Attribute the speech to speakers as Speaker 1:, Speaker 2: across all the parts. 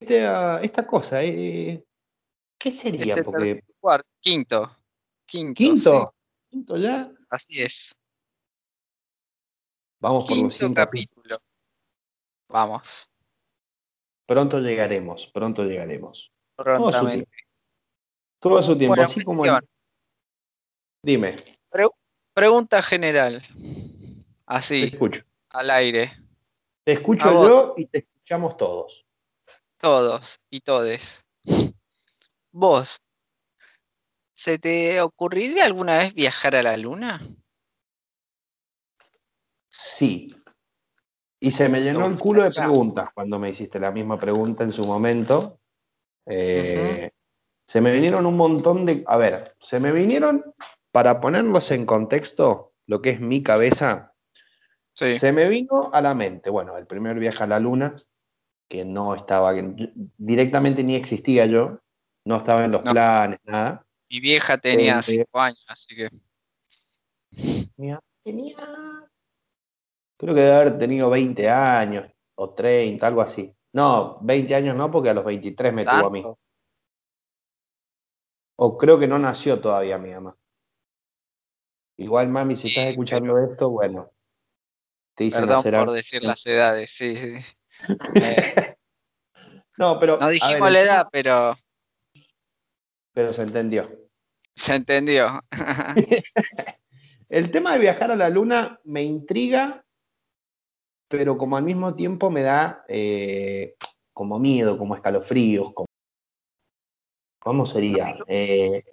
Speaker 1: esta, esta cosa? Eh, ¿Qué sería?
Speaker 2: Este
Speaker 1: Porque
Speaker 2: tercer- cuarto, quinto. Quinto.
Speaker 1: quinto,
Speaker 2: sí,
Speaker 1: quinto ya.
Speaker 2: así es.
Speaker 1: Vamos por los
Speaker 2: Quinto
Speaker 1: 100 capítulos.
Speaker 2: capítulo. Vamos.
Speaker 1: Pronto llegaremos, pronto llegaremos. Todo a su
Speaker 2: Prontamente.
Speaker 1: tiempo. Todo a su tiempo,
Speaker 2: Bueno,
Speaker 1: así como el-. Dime,
Speaker 2: Pre- pregunta general.
Speaker 1: te
Speaker 2: Así,
Speaker 1: escucho.
Speaker 2: al aire.
Speaker 1: Te escucho yo y te escuchamos todos.
Speaker 2: Todos y todes. Vos, ¿se te ocurriría alguna vez viajar a la luna?
Speaker 1: Sí. Y se me llenó
Speaker 2: ¿Te
Speaker 1: el culo de preguntas cuando me hiciste la misma pregunta en su momento. Eh, Se me vinieron un montón de... A ver, se me vinieron, para ponerlos en contexto, lo que es mi cabeza,
Speaker 2: Sí.
Speaker 1: se me vino a la mente, bueno, el primer viaje a la luna, que no estaba, que directamente ni existía yo, no estaba en los
Speaker 2: No.
Speaker 1: planes, nada.
Speaker 2: Mi vieja tenía
Speaker 1: Eh,
Speaker 2: 5 años, así que.
Speaker 1: Tenía, creo que debe haber tenido 20 años o 30, algo así. No, 20 años no, porque a los 23 me tuvo a mí. O creo que no nació todavía mi mamá. Igual, mami, si estás escuchando esto, bueno, te hice
Speaker 2: Perdón por decir las edades, sí. sí. Eh,
Speaker 1: No, pero,
Speaker 2: no dijimos
Speaker 1: ver,
Speaker 2: la edad, pero
Speaker 1: pero se entendió.
Speaker 2: se entendió.
Speaker 1: El tema de viajar a la luna me intriga, pero como al mismo tiempo me da eh, como miedo, como escalofríos, como, ¿cómo sería? Eh,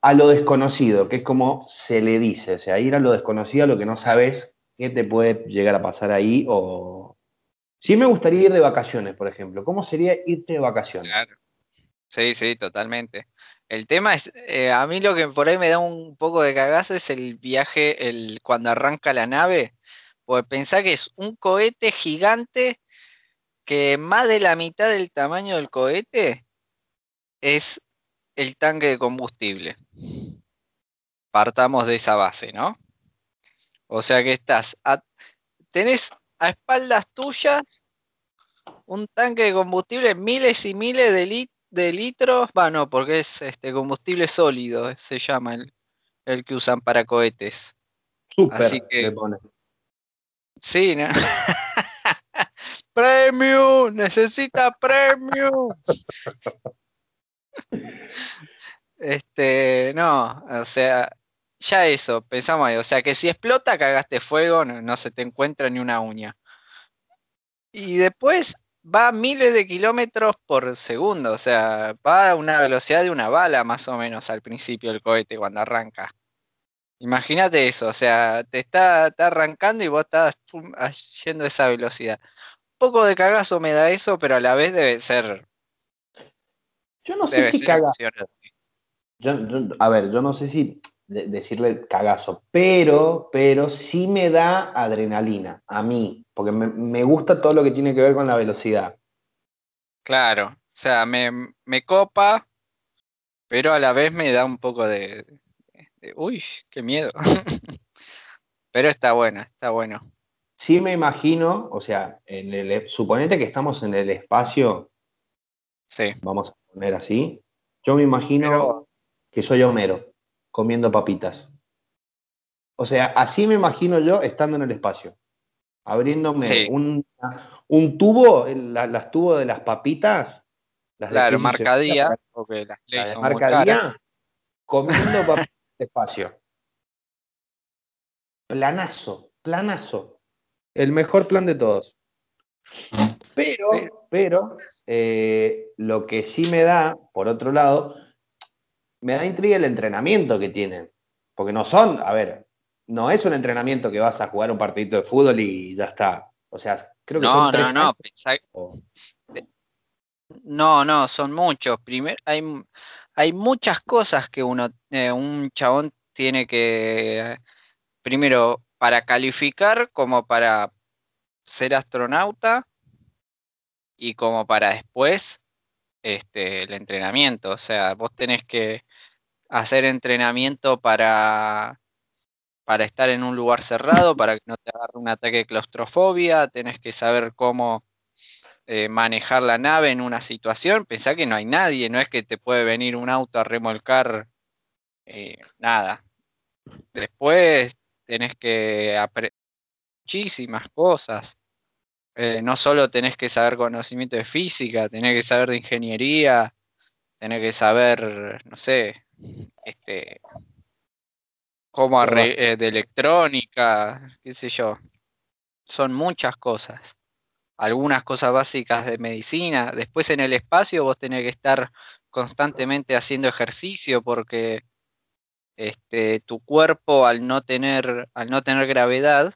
Speaker 1: a lo desconocido, que es como se le dice, o sea, ir a lo desconocido, a lo que no sabes qué te puede llegar a pasar ahí, o... Sí me gustaría ir de vacaciones, por ejemplo. ¿Cómo sería irte de vacaciones?
Speaker 2: Claro. Sí, sí, totalmente. El tema es, eh, a mí lo que por ahí me da un poco de cagazo es el viaje, el cuando arranca la nave, porque pensá que es un cohete gigante que más de la mitad del tamaño del cohete es el tanque de combustible. Partamos de esa base, ¿no? O sea que estás, a- tenés a espaldas tuyas un tanque de combustible, miles y miles de, lit- de litros, bueno, porque es este combustible sólido, se llama el, el que usan para cohetes.
Speaker 1: Súper,
Speaker 2: Así que-
Speaker 1: le pone.
Speaker 2: Sí, ¿no? premium, necesita premium. Este, no, o sea, ya eso, pensamos ahí, o sea que si explota, cagaste fuego, no, no se te encuentra ni una uña. Y después va a miles de kilómetros por segundo, o sea, va a una velocidad de una bala más o menos al principio del cohete cuando arranca. Imagínate eso, o sea, te está, está arrancando y vos estás pum, a- yendo a esa velocidad. Un poco de cagazo me da eso, pero a la vez debe ser,
Speaker 1: Yo no sé si
Speaker 2: ser
Speaker 1: caga.
Speaker 2: emocionante.
Speaker 1: Yo- yo- a ver, yo no sé si de- decirle cagazo, pero, pero sí me da adrenalina a mí, porque me, me gusta todo lo que tiene que ver con la velocidad.
Speaker 2: Claro, o sea, me, me copa, pero a la vez me da un poco de, de- uy, qué miedo. Pero está bueno, está bueno.
Speaker 1: Sí me imagino, o sea, en el, suponete que estamos en el espacio,
Speaker 2: Sí,
Speaker 1: vamos a poner así, yo me imagino
Speaker 2: Pero-
Speaker 1: que soy Homero comiendo papitas. O sea, así me imagino yo estando en el espacio, abriéndome
Speaker 2: Sí.
Speaker 1: un, un tubo, el- la- las tubos de las papitas, las de
Speaker 2: claro,
Speaker 1: queso y
Speaker 2: marca
Speaker 1: cebolla,
Speaker 2: día,
Speaker 1: para-
Speaker 2: porque las
Speaker 1: la
Speaker 2: leyes
Speaker 1: de
Speaker 2: son muy
Speaker 1: marca
Speaker 2: caras.
Speaker 1: día, comiendo papitas de espacio. Planazo, planazo. El mejor plan de todos. Pero,
Speaker 2: Pero-
Speaker 1: pero, eh, lo que sí me da, por otro lado, me da intriga el entrenamiento que tienen. Porque no son, a ver, no es un entrenamiento que vas a jugar un partidito de fútbol y ya está. O sea, creo que
Speaker 2: No,
Speaker 1: son
Speaker 2: no,
Speaker 1: tres
Speaker 2: no,
Speaker 1: años.
Speaker 2: pensá-
Speaker 1: o-
Speaker 2: no, no, son muchos. Primero, hay, hay muchas cosas que uno, eh, un chabón tiene que, primero, para calificar como para ser astronauta y como para después este, el entrenamiento. O sea, vos tenés que hacer entrenamiento para, para estar en un lugar cerrado, para que no te agarre un ataque de claustrofobia, tenés que saber cómo eh, manejar la nave en una situación, pensá que no hay nadie, no es que te puede venir un auto a remolcar eh, nada. Después tenés que aprender muchísimas cosas. Eh, no solo tenés que saber conocimiento de física, tenés que saber de ingeniería, tenés que saber, no sé, este, cómo de electrónica, qué sé yo. Son muchas cosas algunas cosas básicas de medicina. Después en el espacio vos tenés que estar constantemente haciendo ejercicio porque este, tu cuerpo al no tener, al no tener gravedad,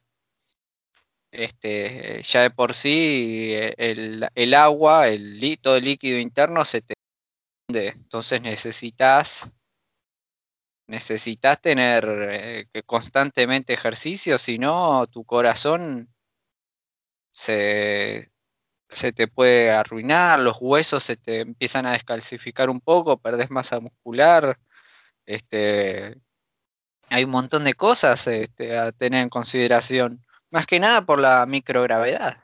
Speaker 2: este, ya de por sí el, el agua, el, todo el líquido interno se te. Entonces necesitas necesitas tener eh, constantemente ejercicio, si no tu corazón se, se te puede arruinar, los huesos se te empiezan a descalcificar un poco, perdés masa muscular, este, hay un montón de cosas este, a tener en consideración, más que nada por la microgravedad.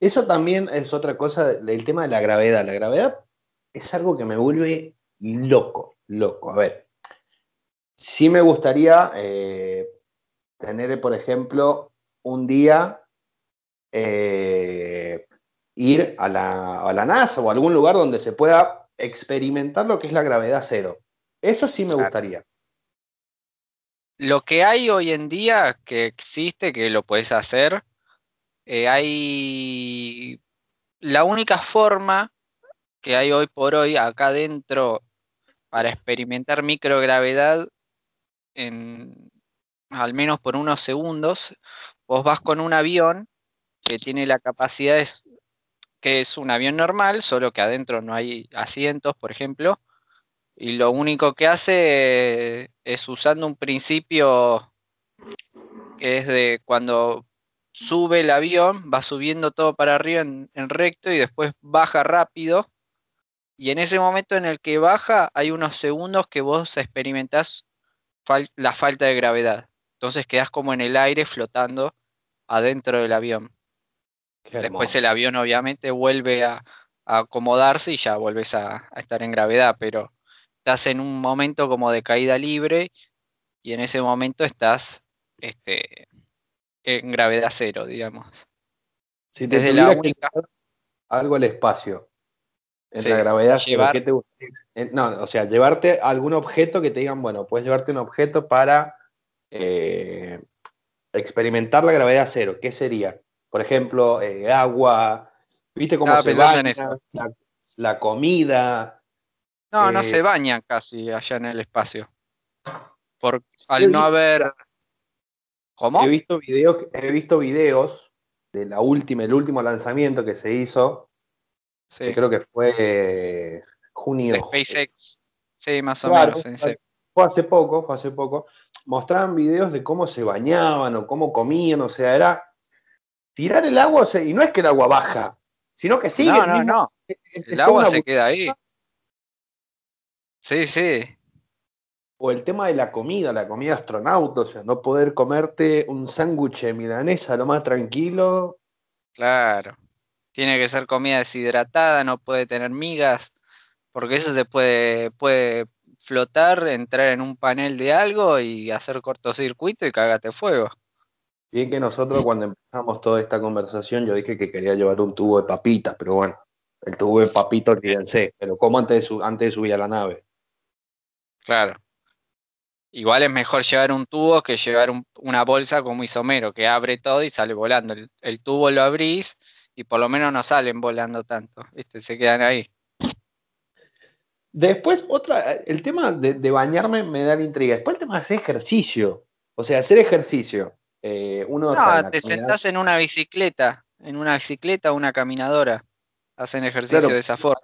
Speaker 1: Eso también es otra cosa, el tema de la gravedad. La gravedad es algo que me vuelve loco, loco. A ver, sí me gustaría eh, tener, por ejemplo, un día eh, ir a la, a la, NASA o a algún lugar donde se pueda experimentar lo que es la gravedad cero. Eso sí me gustaría.
Speaker 2: Lo que hay hoy en día que existe, que lo puedes hacer, eh, hay la única forma que hay hoy por hoy acá adentro para experimentar microgravedad en al menos por unos segundos, vos vas con un avión que tiene la capacidad de, que es un avión normal, solo que adentro no hay asientos, por ejemplo, y lo único que hace es usando un principio que es de cuando sube el avión, va subiendo todo para arriba en, recto y después baja rápido. Y en ese momento en el que baja, hay unos segundos que vos experimentás la falta de gravedad. Entonces quedás como en el aire flotando adentro del avión. Después el avión obviamente vuelve a, acomodarse y ya vuelves a, estar en gravedad, pero estás en un momento como de caída libre y en ese momento estás este, en gravedad cero, digamos.
Speaker 1: Si te Desde la única... algo al espacio, en la gravedad cero, ¿qué te No, o sea, llevarte algún objeto que te digan, bueno, puedes llevarte un objeto para eh, experimentar la gravedad cero. ¿Qué sería? por ejemplo, eh, agua, ¿viste cómo se baña? La, comida.
Speaker 2: No, no eh, se bañan casi allá en el espacio. Por, al no haber.
Speaker 1: ¿Cómo? He visto videos, he visto videos de la última, el último lanzamiento que se hizo. Sí. creo que fue junio.
Speaker 2: De SpaceX. Sí, más o menos.
Speaker 1: Fue hace poco, fue hace poco. Mostraban videos de cómo se bañaban o cómo comían, o sea, era tirar el agua, y no es que el agua baja, sino que sigue.
Speaker 2: No, no, no. el agua se queda ahí. Sí, sí.
Speaker 1: O el tema de la comida, la comida astronauta, o sea, no poder comerte un sándwich de milanesa lo más tranquilo.
Speaker 2: Claro. Tiene que ser comida deshidratada, no puede tener migas, porque eso se puede, puede flotar, entrar en un panel de algo y hacer cortocircuito y cágate fuego.
Speaker 1: Bien que nosotros cuando empezamos toda esta conversación yo dije que quería llevar un tubo de papitas, pero bueno, el tubo de papitas olvídense, pero ¿cómo antes de, antes de subir a la nave?
Speaker 2: Claro. Igual es mejor llevar un tubo que llevar una bolsa como isomero, que abre todo y sale volando. El, tubo lo abrís y por lo menos no salen volando tanto, ¿viste? se quedan ahí.
Speaker 1: Después, otra, el tema de, de bañarme me da la intriga. Después el tema de hacer ejercicio. O sea, hacer ejercicio. Eh, uno
Speaker 2: no, te sentás en una bicicleta, en una bicicleta o una caminadora, hacen ejercicio de esa forma.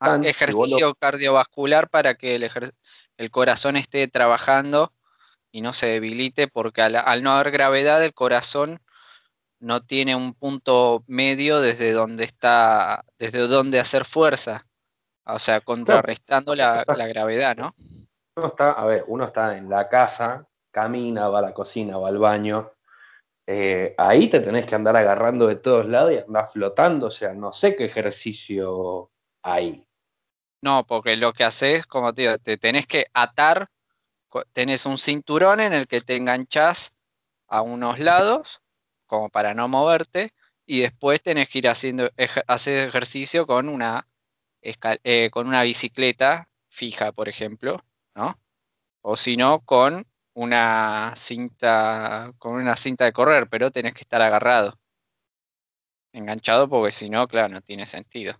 Speaker 2: Ah, ejercicio cardiovascular para que el, el, corazón esté trabajando y no se debilite, porque al, no haber gravedad el corazón no tiene un punto medio desde donde está, desde donde hacer fuerza, o sea, contrarrestando la, la gravedad, ¿no?
Speaker 1: Uno está, a ver, uno está en la casa camina, va a la cocina, va al baño, eh, ahí te tenés que andar agarrando de todos lados y andar flotando, o sea, no sé qué ejercicio hay.
Speaker 2: No, porque lo que haces, como te digo, te tenés que atar, tenés un cinturón en el que te enganchás a unos lados, como para no moverte, y después tenés que ir haciendo hacer ejercicio con una, eh, con una bicicleta fija, por ejemplo, ¿no? O si no, con una cinta, con una cinta de correr, pero tenés que estar agarrado, enganchado, porque si no, claro, no tiene sentido.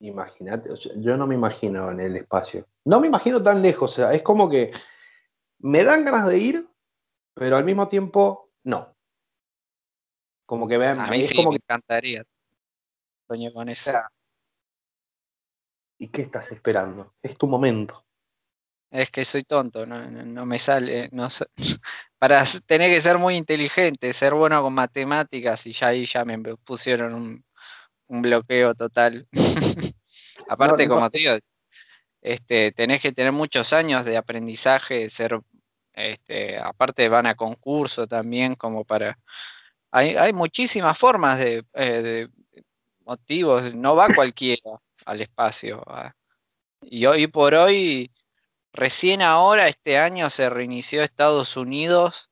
Speaker 1: Imagínate, yo no me imagino en el espacio. No me imagino tan lejos, o sea, es como que me dan ganas de ir, pero al mismo tiempo no. Como que me,
Speaker 2: a mí sí me encantaría. Sueño con eso.
Speaker 1: ¿Y qué estás esperando? Es tu momento.
Speaker 2: Es que soy tonto, no, me sale. No para tener que ser muy inteligente, ser bueno con matemáticas, y ya ahí ya me pusieron un, bloqueo total. Aparte, como te digo, este, tenés que tener muchos años de aprendizaje, ser, este, aparte van a concurso también, como para. Hay, hay muchísimas formas de, eh, de motivos, no va cualquiera al espacio. Y hoy por hoy Recién ahora, este año, se reinició Estados Unidos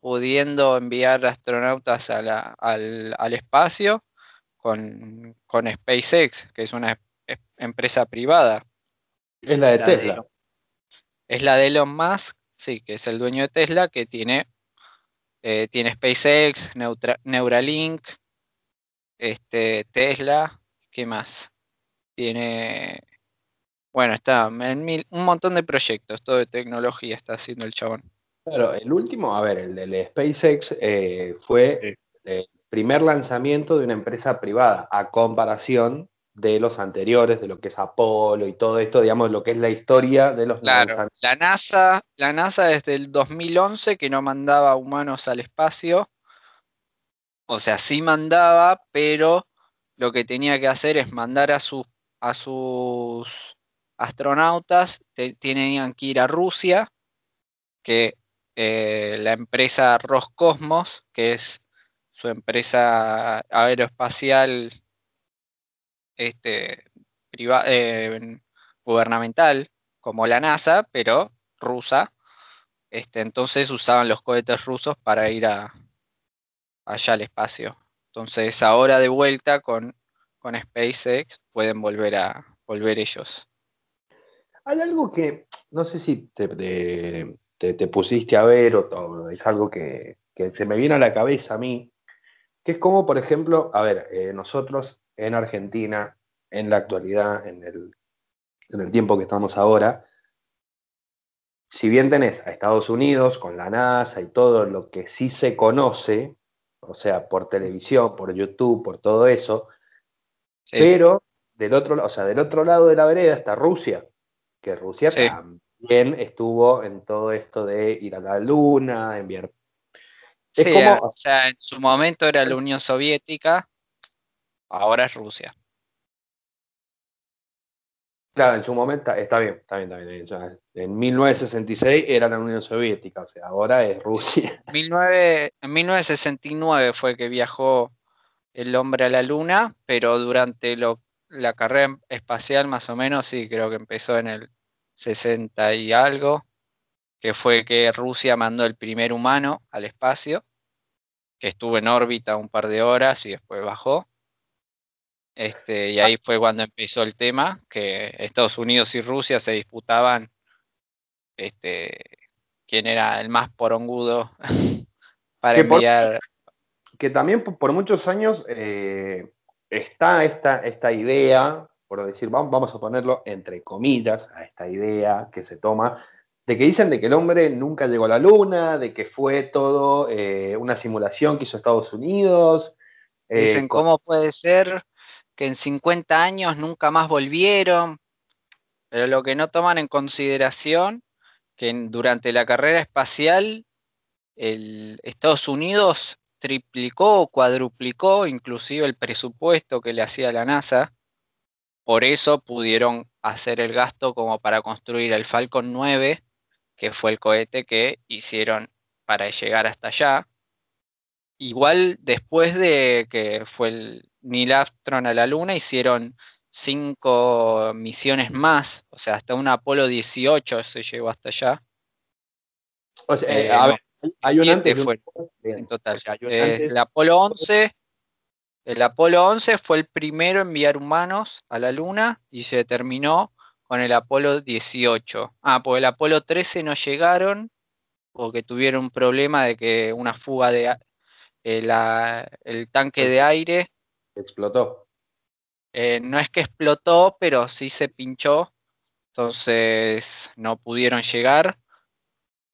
Speaker 2: pudiendo enviar astronautas al, espacio con, SpaceX, que es una empresa privada.
Speaker 1: Es la de Tesla.
Speaker 2: es la de Elon Musk, sí, que es el dueño de Tesla, que tiene, eh, tiene SpaceX, Neuralink, este, Tesla, ¿qué más? Tiene bueno, está en mil, un montón de proyectos, todo de tecnología está haciendo el chabón.
Speaker 1: Claro, el último, a ver, el del SpaceX eh, fue el primer lanzamiento de una empresa privada, a comparación de los anteriores, de lo que es Apolo y todo esto, digamos, lo que es la historia de los
Speaker 2: claro, La NASA, la NASA desde el 2011 que no mandaba humanos al espacio, o sea, sí mandaba, pero lo que tenía que hacer es mandar a sus a sus astronautas tenían que ir a Rusia, que eh, la empresa Roscosmos, que es su empresa aeroespacial este, eh, gubernamental, como la NASA, pero rusa. Este, entonces usaban los cohetes rusos para ir allá al espacio. Entonces ahora de vuelta con, con SpaceX pueden volver a volver ellos.
Speaker 1: Hay algo que no sé si te, te, pusiste a ver o, es algo que, se me viene a la cabeza a mí, que es como, por ejemplo, a ver, eh, nosotros en Argentina, en la actualidad, en el, en el tiempo que estamos ahora, si bien tenés a Estados Unidos con la NASA y todo lo que sí se conoce, o sea, por televisión, por YouTube, por todo eso, pero del otro, o sea, del otro lado de la vereda está Rusia, que Rusia también estuvo en todo esto de ir a la luna, enviar...
Speaker 2: sí, o sea, en su momento era la Unión Soviética, ahora es Rusia.
Speaker 1: Claro, en su momento está bien, está bien, está bien. en 1966 era la Unión Soviética, o sea, ahora es Rusia.
Speaker 2: en 1969 fue que viajó el hombre a la luna, pero durante lo, la carrera espacial más o menos, sí, creo que empezó en el 60 y algo, que fue que Rusia mandó el primer humano al espacio, que estuvo en órbita un par de horas y después bajó. Este, y ahí fue cuando empezó el tema, que Estados Unidos y Rusia se disputaban este, quién era el más porongudo para enviar.
Speaker 1: que también por muchos años eh, está esta, esta idea por decir, vamos a ponerlo entre comillas a esta idea que se toma, de que dicen de que el hombre nunca llegó a la luna, de que fue todo eh, una simulación que hizo Estados Unidos.
Speaker 2: Eh, dicen, ¿cómo puede ser que en 50 años nunca más volvieron? Pero lo que no toman en consideración, que durante la carrera espacial, el Estados Unidos triplicó o cuadruplicó inclusive el presupuesto que le hacía la NASA por eso pudieron hacer el gasto como para construir el Falcon 9, que fue el cohete que hicieron para llegar hasta allá. Igual después de que fue el Neil Armstrong a la Luna, hicieron cinco misiones más, o sea, hasta un Apolo 18 se llegó hasta allá.
Speaker 1: O sea, eh, a ver, hay un antes
Speaker 2: fue en total. Eh, el Apolo 11, el Apolo 11 fue el primero en enviar humanos a la Luna y se terminó con el Apolo 18. Ah, pues el Apolo 13 no llegaron porque tuvieron un problema de que una fuga de eh, el tanque de aire
Speaker 1: explotó.
Speaker 2: Eh, no es que explotó, pero sí se pinchó, entonces no pudieron llegar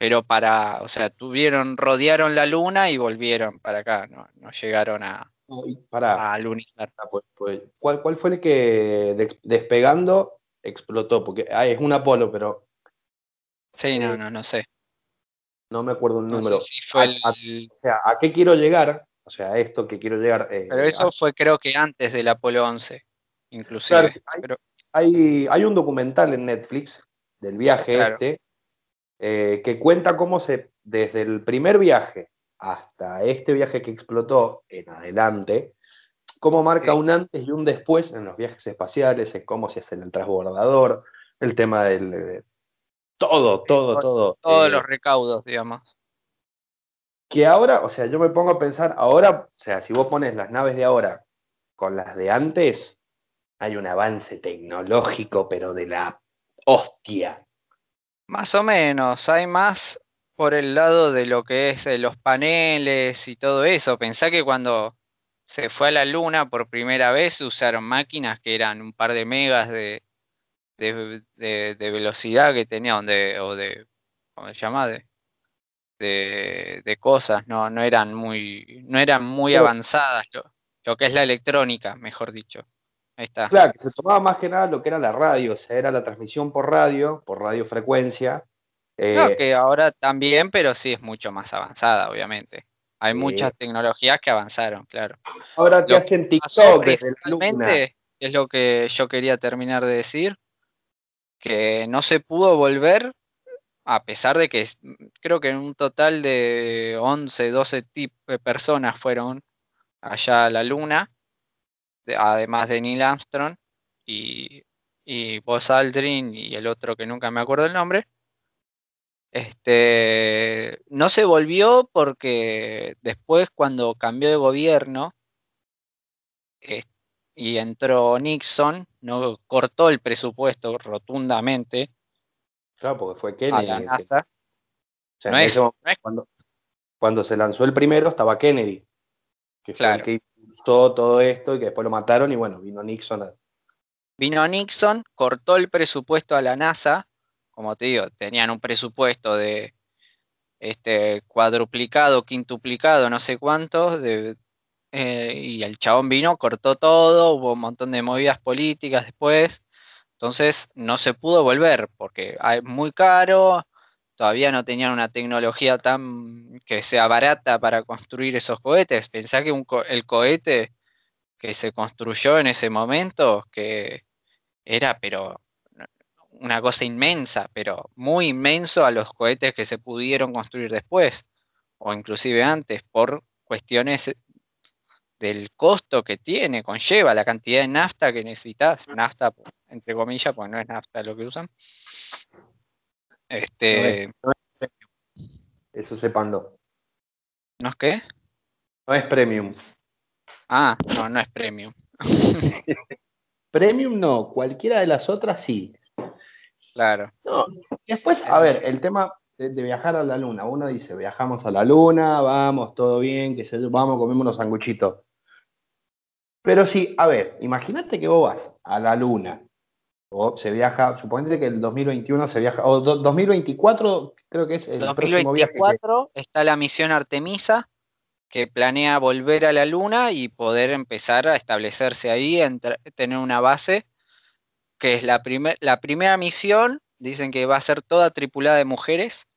Speaker 2: pero para, o sea, tuvieron, rodearon la luna y volvieron para acá, no, no llegaron a,
Speaker 1: para,
Speaker 2: a lunizar.
Speaker 1: Ah, pues, pues, ¿cuál, ¿Cuál fue el que despegando explotó? Porque ah, es un Apolo, pero...
Speaker 2: Sí, no, no, no sé.
Speaker 1: No me acuerdo el número. fue a, o sea, ¿a qué quiero llegar? O sea, a esto que quiero llegar.
Speaker 2: Eh, pero eso fue creo que antes del Apolo 11, inclusive.
Speaker 1: hay, hay, hay, un documental en Netflix del viaje este eh, que cuenta cómo se, desde el primer viaje hasta este viaje que explotó en adelante, cómo marca un antes y un después en los viajes espaciales, en cómo se hace el transbordador, el tema del... todo, todo, todo.
Speaker 2: Todos eh, los recaudos, digamos.
Speaker 1: Que ahora, o sea, yo me pongo a pensar, ahora, o sea, si vos pones las naves de ahora con las de antes, hay un avance tecnológico, pero de la hostia.
Speaker 2: Más o menos, hay más por el lado de lo que es los paneles y todo eso. Pensá que cuando se fue a la luna por primera vez usaron máquinas que eran un par de megas de, de, velocidad que tenían, de, o de, ¿cómo se llama? De, de, cosas, no, no eran muy, no eran muy avanzadas lo que es la electrónica, mejor dicho.
Speaker 1: Claro, que se tomaba más que nada lo que era la radio, o sea, era la transmisión por radio, por radiofrecuencia.
Speaker 2: Eh, que ahora también, pero sí es mucho más avanzada, obviamente. Hay muchas tecnologías que avanzaron, claro.
Speaker 1: Ahora te hacen TikTok
Speaker 2: principalmente, es lo que yo quería terminar de decir, que no se pudo volver, a pesar de que creo que en un total de 11, 12 personas fueron allá a la Luna, además de Neil Armstrong y, y Buzz Aldrin y el otro que nunca me acuerdo el nombre. Este, no se volvió porque después cuando cambió de gobierno y entró Nixon, no cortó el presupuesto rotundamente.
Speaker 1: Claro, porque fue Kennedy.
Speaker 2: A la NASA.
Speaker 1: cuando, cuando, se lanzó el primero estaba Kennedy, que claro todo esto y que después lo mataron y bueno, vino Nixon.
Speaker 2: Vino Nixon, cortó el presupuesto a la NASA, como te digo, tenían un presupuesto de este cuadruplicado, quintuplicado, no sé cuánto, eh, y el chabón vino, cortó todo, hubo un montón de movidas políticas después, entonces no se pudo volver porque es muy caro, todavía no tenían una tecnología tan que sea barata para construir esos cohetes. Pensá que el cohete que se construyó en ese momento, que era pero una cosa inmensa, pero muy inmenso a los cohetes que se pudieron construir después, o inclusive antes, por cuestiones del costo que tiene, conlleva la cantidad de nafta que necesitas, nafta entre comillas, porque no es nafta lo que usan, este.
Speaker 1: Eso sepanlo.
Speaker 2: ¿No es qué?
Speaker 1: No es premium.
Speaker 2: Ah, no, no es premium.
Speaker 1: premium no, cualquiera de las otras sí.
Speaker 2: Claro.
Speaker 1: No, después, a ver, el tema de, viajar a la luna. Uno dice, viajamos a la luna, vamos, todo bien, que se vamos, comemos unos sanguchitos. Pero sí, a ver, imagínate que vos vas a la luna o se viaja, suponete que el 2021 se viaja, o 2024 creo que es el 2024 próximo viaje
Speaker 2: está la misión Artemisa, que planea volver a la Luna y poder empezar a establecerse ahí, tener una base, que es la, la primera misión, dicen que va a ser toda tripulada de mujeres,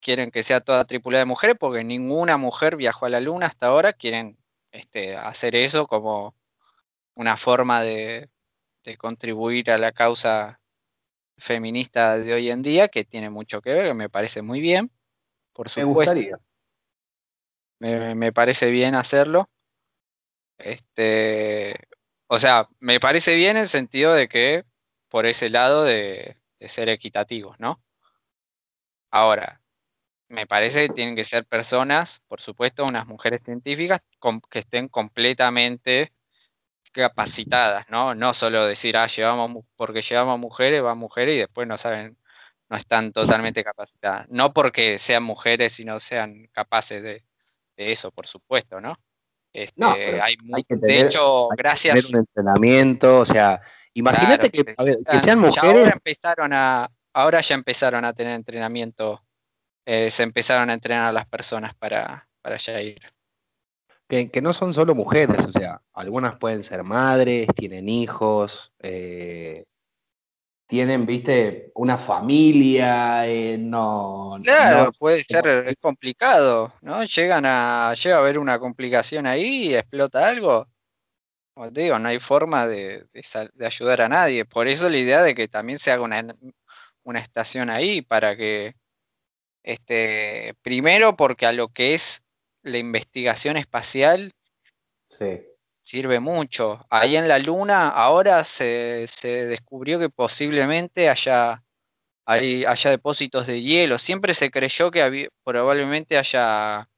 Speaker 2: quieren que sea toda tripulada de mujeres porque ninguna mujer viajó a la Luna hasta ahora, quieren este, hacer eso como una forma de, de contribuir a la causa feminista de hoy en día, que tiene mucho que ver, que me parece muy bien. por supuesto. Me gustaría. Me, parece bien hacerlo. Este, o sea, me parece bien en el sentido de que por ese lado de, ser equitativos, ¿no? Ahora, me parece que tienen que ser personas, por supuesto, unas mujeres científicas que estén completamente capacitadas, ¿no? No solo decir, ah, llevamos, porque llevamos mujeres, van mujeres y después no saben, no están totalmente capacitadas. No porque sean mujeres y no sean capaces de, eso, por supuesto, ¿no?
Speaker 1: No, este, hay, que tener, de hecho, gracias. un entrenamiento, o sea, imagínate que, sean mujeres.
Speaker 2: Ahora empezaron a, ahora ya empezaron a tener entrenamiento eh, se empezaron a entrenar a las personas para, para ya ir.
Speaker 1: Que, no son solo mujeres, o sea, algunas pueden ser madres, tienen hijos, eh, tienen, viste, una familia, eh, no...
Speaker 2: Claro, puede ser, es complicado, ¿no? Llegan a, llega a haber una complicación ahí y explota algo. Como te digo, no hay forma de, de, ayudar a nadie. Por eso la idea de que también se haga una, una estación ahí para que este, primero porque a lo que es la investigación espacial sirve mucho. Ahí en la Luna ahora se, descubrió que posiblemente haya, haya depósitos de hielo. Siempre se creyó que había, probablemente haya,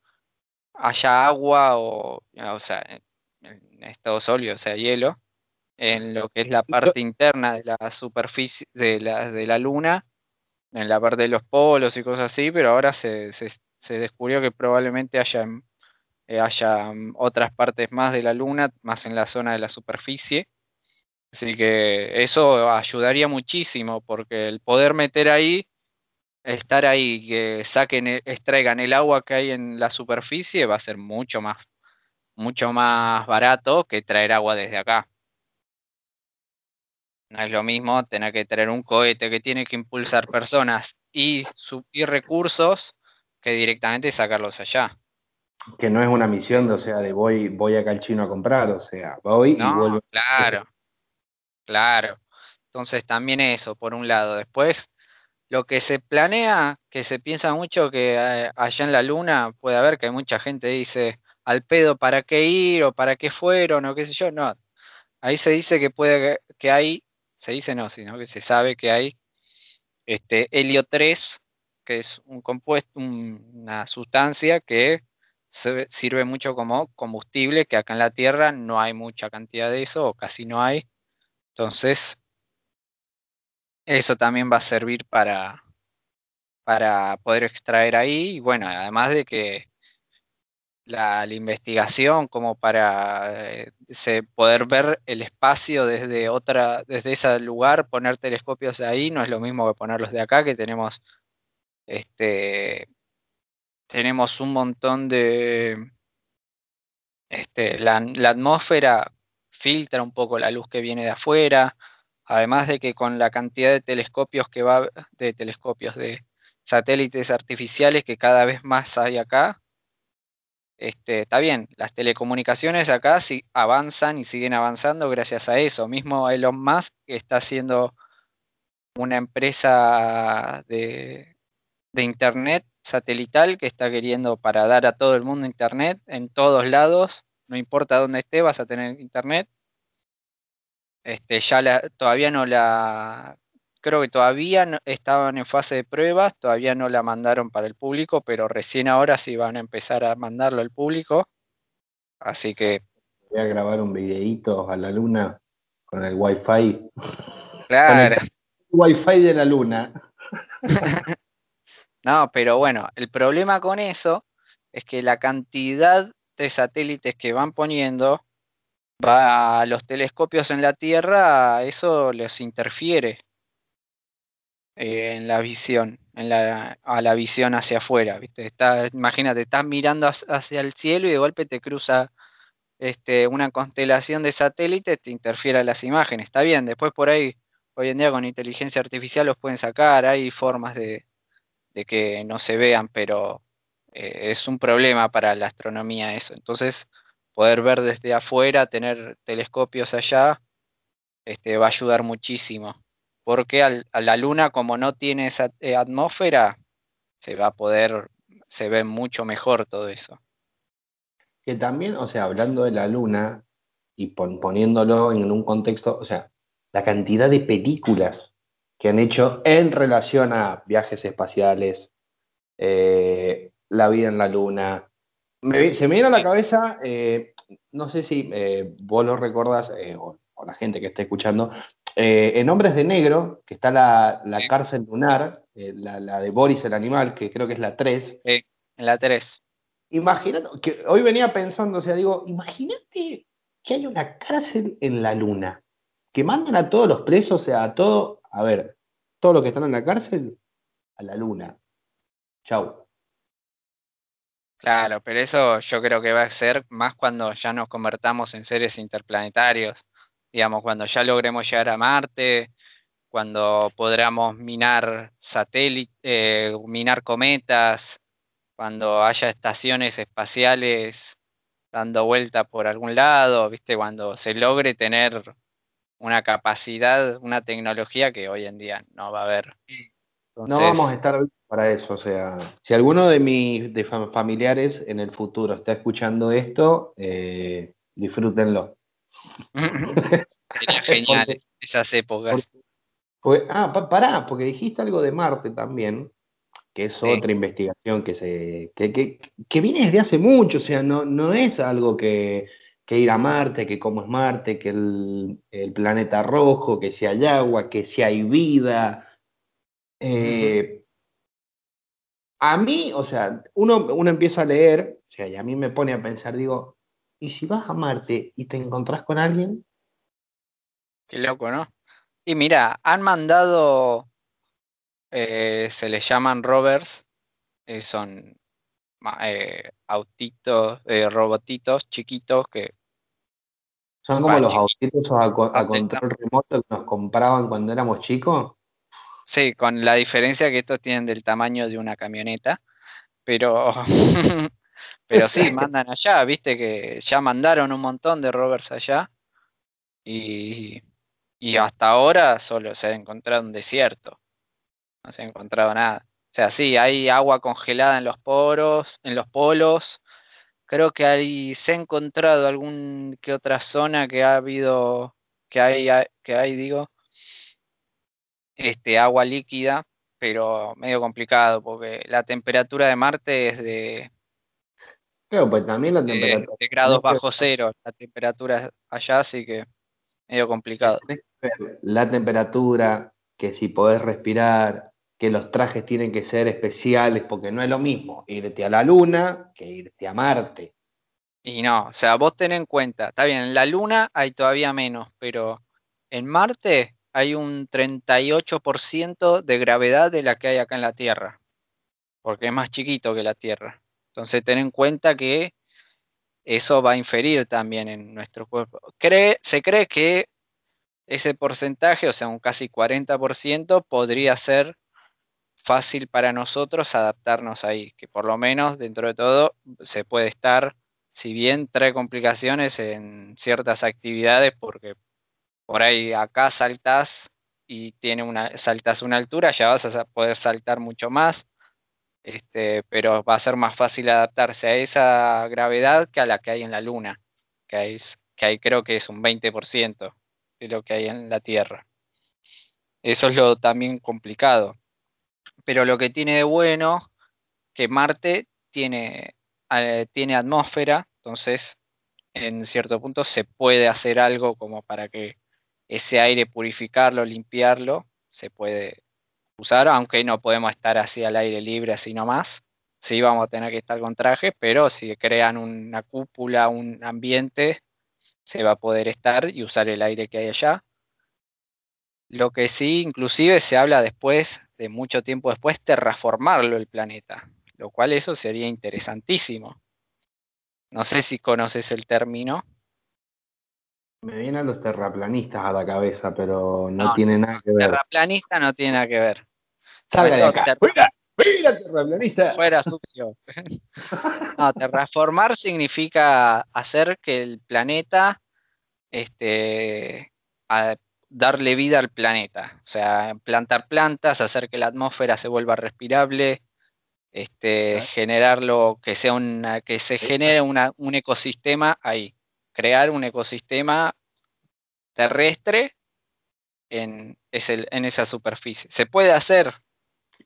Speaker 2: haya agua o, o sea, en estado sólido, o sea, hielo, en lo que es la parte interna de la superficie de la, de la Luna en la parte de los polos y cosas así, pero ahora se, se, descubrió que probablemente haya, haya mm, otras partes más de la Luna, más en la zona de la superficie. Así que eso ayudaría muchísimo, porque el poder meter ahí, estar ahí, que saquen, e, extraigan el agua que hay en la superficie, va a ser mucho más, mucho más barato que traer agua desde acá. No es lo mismo tener que traer un cohete que tiene que impulsar personas y, recursos que directamente sacarlos allá.
Speaker 1: Que no es una misión de, o sea, de voy, voy acá al chino a comprar, o sea, voy y vuelvo.
Speaker 2: Claro, claro. Entonces también eso, por un lado. Después, lo que se planea, que se piensa mucho que eh, allá en la luna puede haber que mucha gente dice al pedo para qué ir o para qué fueron o qué sé yo. No, ahí se dice que puede que hay se dice no, sino que se sabe que hay este, helio 3, que es un compuesto, una sustancia que sirve mucho como combustible, que acá en la Tierra no hay mucha cantidad de eso, o casi no hay. Entonces, eso también va a servir para, para poder extraer ahí. Y bueno, además de que la, investigación como para eh, poder ver el espacio desde otra, desde ese lugar, poner telescopios ahí, no es lo mismo que ponerlos de acá, que tenemos este tenemos un montón de este, la, atmósfera filtra un poco la luz que viene de afuera, además de que con la cantidad de telescopios que va, de telescopios, de satélites artificiales que cada vez más hay acá, este, está bien, las telecomunicaciones acá sí avanzan y siguen avanzando gracias a eso. Mismo Elon Musk que está haciendo una empresa de, internet satelital que está queriendo para dar a todo el mundo internet en todos lados, no importa dónde esté, vas a tener internet. Este, ya todavía no la creo que todavía estaban en fase de pruebas, todavía no la mandaron para el público, pero recién ahora sí van a empezar a mandarlo al público. Así que.
Speaker 1: Voy a grabar un videíto a la luna con el wifi.
Speaker 2: Claro.
Speaker 1: el wifi de la luna.
Speaker 2: no, pero bueno, el problema con eso es que la cantidad de satélites que van poniendo va a los telescopios en la Tierra, eso les interfiere eh, en la visión, en la, a la visión hacia afuera, ¿viste? Está, imagínate, estás mirando hacia el cielo y de golpe te cruza este, una constelación de satélites, te interfiere las imágenes. Está bien, después por ahí, hoy en día con inteligencia artificial los pueden sacar, hay formas de, que no se vean, pero eh, es un problema para la astronomía eso. Entonces, poder ver desde afuera, tener telescopios allá, este, va a ayudar muchísimo porque a la Luna, como no tiene esa atmósfera, se va a poder se ve mucho mejor todo eso.
Speaker 1: Que también, o sea, hablando de la luna y poniéndolo en un contexto, o sea, la cantidad de películas que han hecho en relación a viajes espaciales, eh, la vida en la luna. se me viene a la cabeza, eh, no sé si eh, vos lo recordás, o, la gente que está escuchando, en Hombres de Negro, que está la, cárcel lunar, la, de Boris el animal, que creo que es la 3.
Speaker 2: en la 3.
Speaker 1: Imagínate, que hoy venía pensando, o sea, digo, imagínate que hay una cárcel en la luna, que mandan a todos los presos, o sea, a todo, a ver, todos los que están en la cárcel, a la luna. Chau.
Speaker 2: Claro, pero eso yo creo que va a ser más cuando ya nos convertamos en seres interplanetarios. Digamos, cuando ya logremos llegar a Marte, cuando podamos minar satélites, eh, minar cometas, cuando haya estaciones espaciales dando vuelta por algún lado, ¿viste? Cuando se logre tener una capacidad, una tecnología que hoy en día no va a haber.
Speaker 1: no vamos a estar para eso, o sea, si alguno de mis familiares en el futuro está escuchando esto, eh, disfrútenlo.
Speaker 2: Sería genial esas épocas.
Speaker 1: ah, pará, porque dijiste algo de Marte también, que es otra investigación que se que, que, que, viene desde hace mucho, o sea, no, no es algo que, que ir a Marte, que cómo es Marte, que el, planeta rojo, que si hay agua, que si hay vida. Eh, a mí, o sea, uno, uno empieza a leer, o sea, y a mí me pone a pensar, digo, ¿y si vas a Marte y te encontrás con alguien?
Speaker 2: Qué loco, ¿no? Y mira, han mandado, eh, se les llaman rovers, eh, son autitos, robotitos chiquitos que
Speaker 1: ¿Son como los autitos a, control remoto que nos compraban cuando éramos chicos?
Speaker 2: Sí, con la diferencia que estos tienen del tamaño de una camioneta, pero, pero sí, mandan allá, viste que ya mandaron un montón de rovers allá y, y hasta ahora solo se ha encontrado un desierto, no se ha encontrado nada. O sea, sí, hay agua congelada en los poros, en los polos, creo que ahí se ha encontrado algún que otra zona que ha habido, que hay, que hay, digo, este, agua líquida, pero medio complicado porque la temperatura de Marte es de,
Speaker 1: claro, pues también la temperatura,
Speaker 2: de, grados bajo cero, la temperatura allá, así que medio complicado.
Speaker 1: La temperatura, que si podés respirar, que los trajes tienen que ser especiales, porque no es lo mismo irte a la Luna que irte a Marte.
Speaker 2: Y no, o sea, vos ten en cuenta, está bien, en la Luna hay todavía menos, pero en Marte hay un 38% de gravedad de la que hay acá en la Tierra, porque es más chiquito que la Tierra. Entonces ten en cuenta que eso va a inferir también en nuestro cuerpo. se cree que ese porcentaje, o sea, un casi 40%, podría ser fácil para nosotros adaptarnos ahí, que por lo menos dentro de todo se puede estar, si bien trae complicaciones en ciertas actividades, porque por ahí acá saltas y tiene una, saltas una altura, ya vas a poder saltar mucho más, este, pero va a ser más fácil adaptarse a esa gravedad que a la que hay en la Luna, que hay, que hay creo que es un 20% de lo que hay en la Tierra. Eso es lo también complicado pero lo que tiene de bueno que Marte tiene, eh, tiene atmósfera, entonces en cierto punto se puede hacer algo como para que ese aire purificarlo, limpiarlo, se puede usar, aunque no podemos estar así al aire libre, así nomás. Sí vamos a tener que estar con traje, pero si crean una cúpula, un ambiente, se va a poder estar y usar el aire que hay allá. Lo que sí, inclusive se habla después de mucho tiempo después terraformarlo el planeta, lo cual eso sería interesantísimo. No sé si conoces el término.
Speaker 1: Me vienen los terraplanistas a la cabeza, pero no, tiene nada que ver.
Speaker 2: Terraplanista no tiene nada que ver.
Speaker 1: Salga de acá. ¡Fuera! terraplanista!
Speaker 2: Fuera sucio. no, terraformar significa hacer que el planeta este, darle vida al planeta, o sea, plantar plantas, hacer que la atmósfera se vuelva respirable, este, generarlo, que sea una, que se genere una, un ecosistema ahí, crear un ecosistema terrestre en, en esa superficie. ¿Se puede hacer?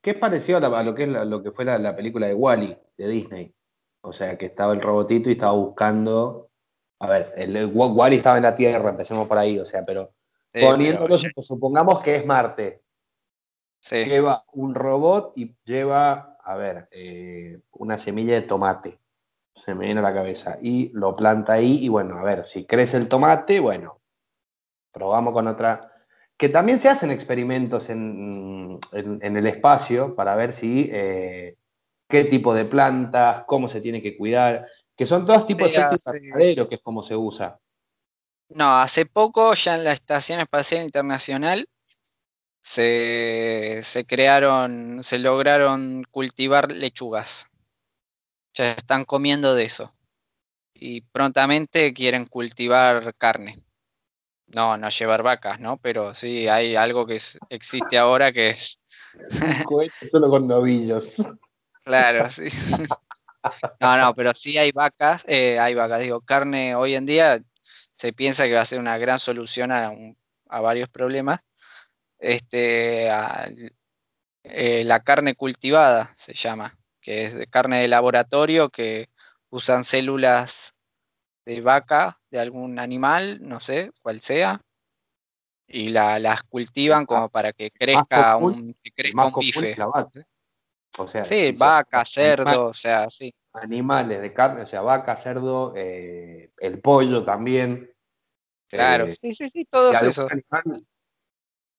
Speaker 1: ¿Qué es parecido a, lo que es lo que fue la, película de Wally de Disney. O sea, que estaba el robotito y estaba buscando. A ver, el, Wally estaba en la Tierra, empecemos por ahí, o sea, pero poniéndolo, supongamos que es Marte. Lleva un robot y lleva, a ver, eh, una semilla de tomate. Se me viene a la cabeza. Y lo planta ahí, y bueno, a ver, si crece el tomate, bueno, probamos con otra que también se hacen experimentos en, el espacio para ver si eh, qué tipo de plantas, cómo se tiene que cuidar, que son todos tipos de efectos que es como se usa.
Speaker 2: No, hace poco ya en la Estación Espacial Internacional se, se crearon, se lograron cultivar lechugas. Ya están comiendo de eso. Y prontamente quieren cultivar carne. No, no llevar vacas, ¿no? Pero sí, hay algo que existe ahora que es...
Speaker 1: Solo con novillos.
Speaker 2: Claro, sí. No, no, pero sí hay vacas, eh, hay vacas, digo, carne hoy en día se piensa que va a ser una gran solución a, a varios problemas. Este, eh, la carne cultivada se llama, que es de carne de laboratorio que usan células de vaca, de algún animal, no sé cuál sea, y la, las cultivan como para que crezca un, que crezca un bife. O sea, sí, vaca, cerdo, o sea, sí.
Speaker 1: Animales de carne, o sea, vaca, cerdo, eh, el pollo también.
Speaker 2: Claro, eh, sí, sí, sí, todo eso.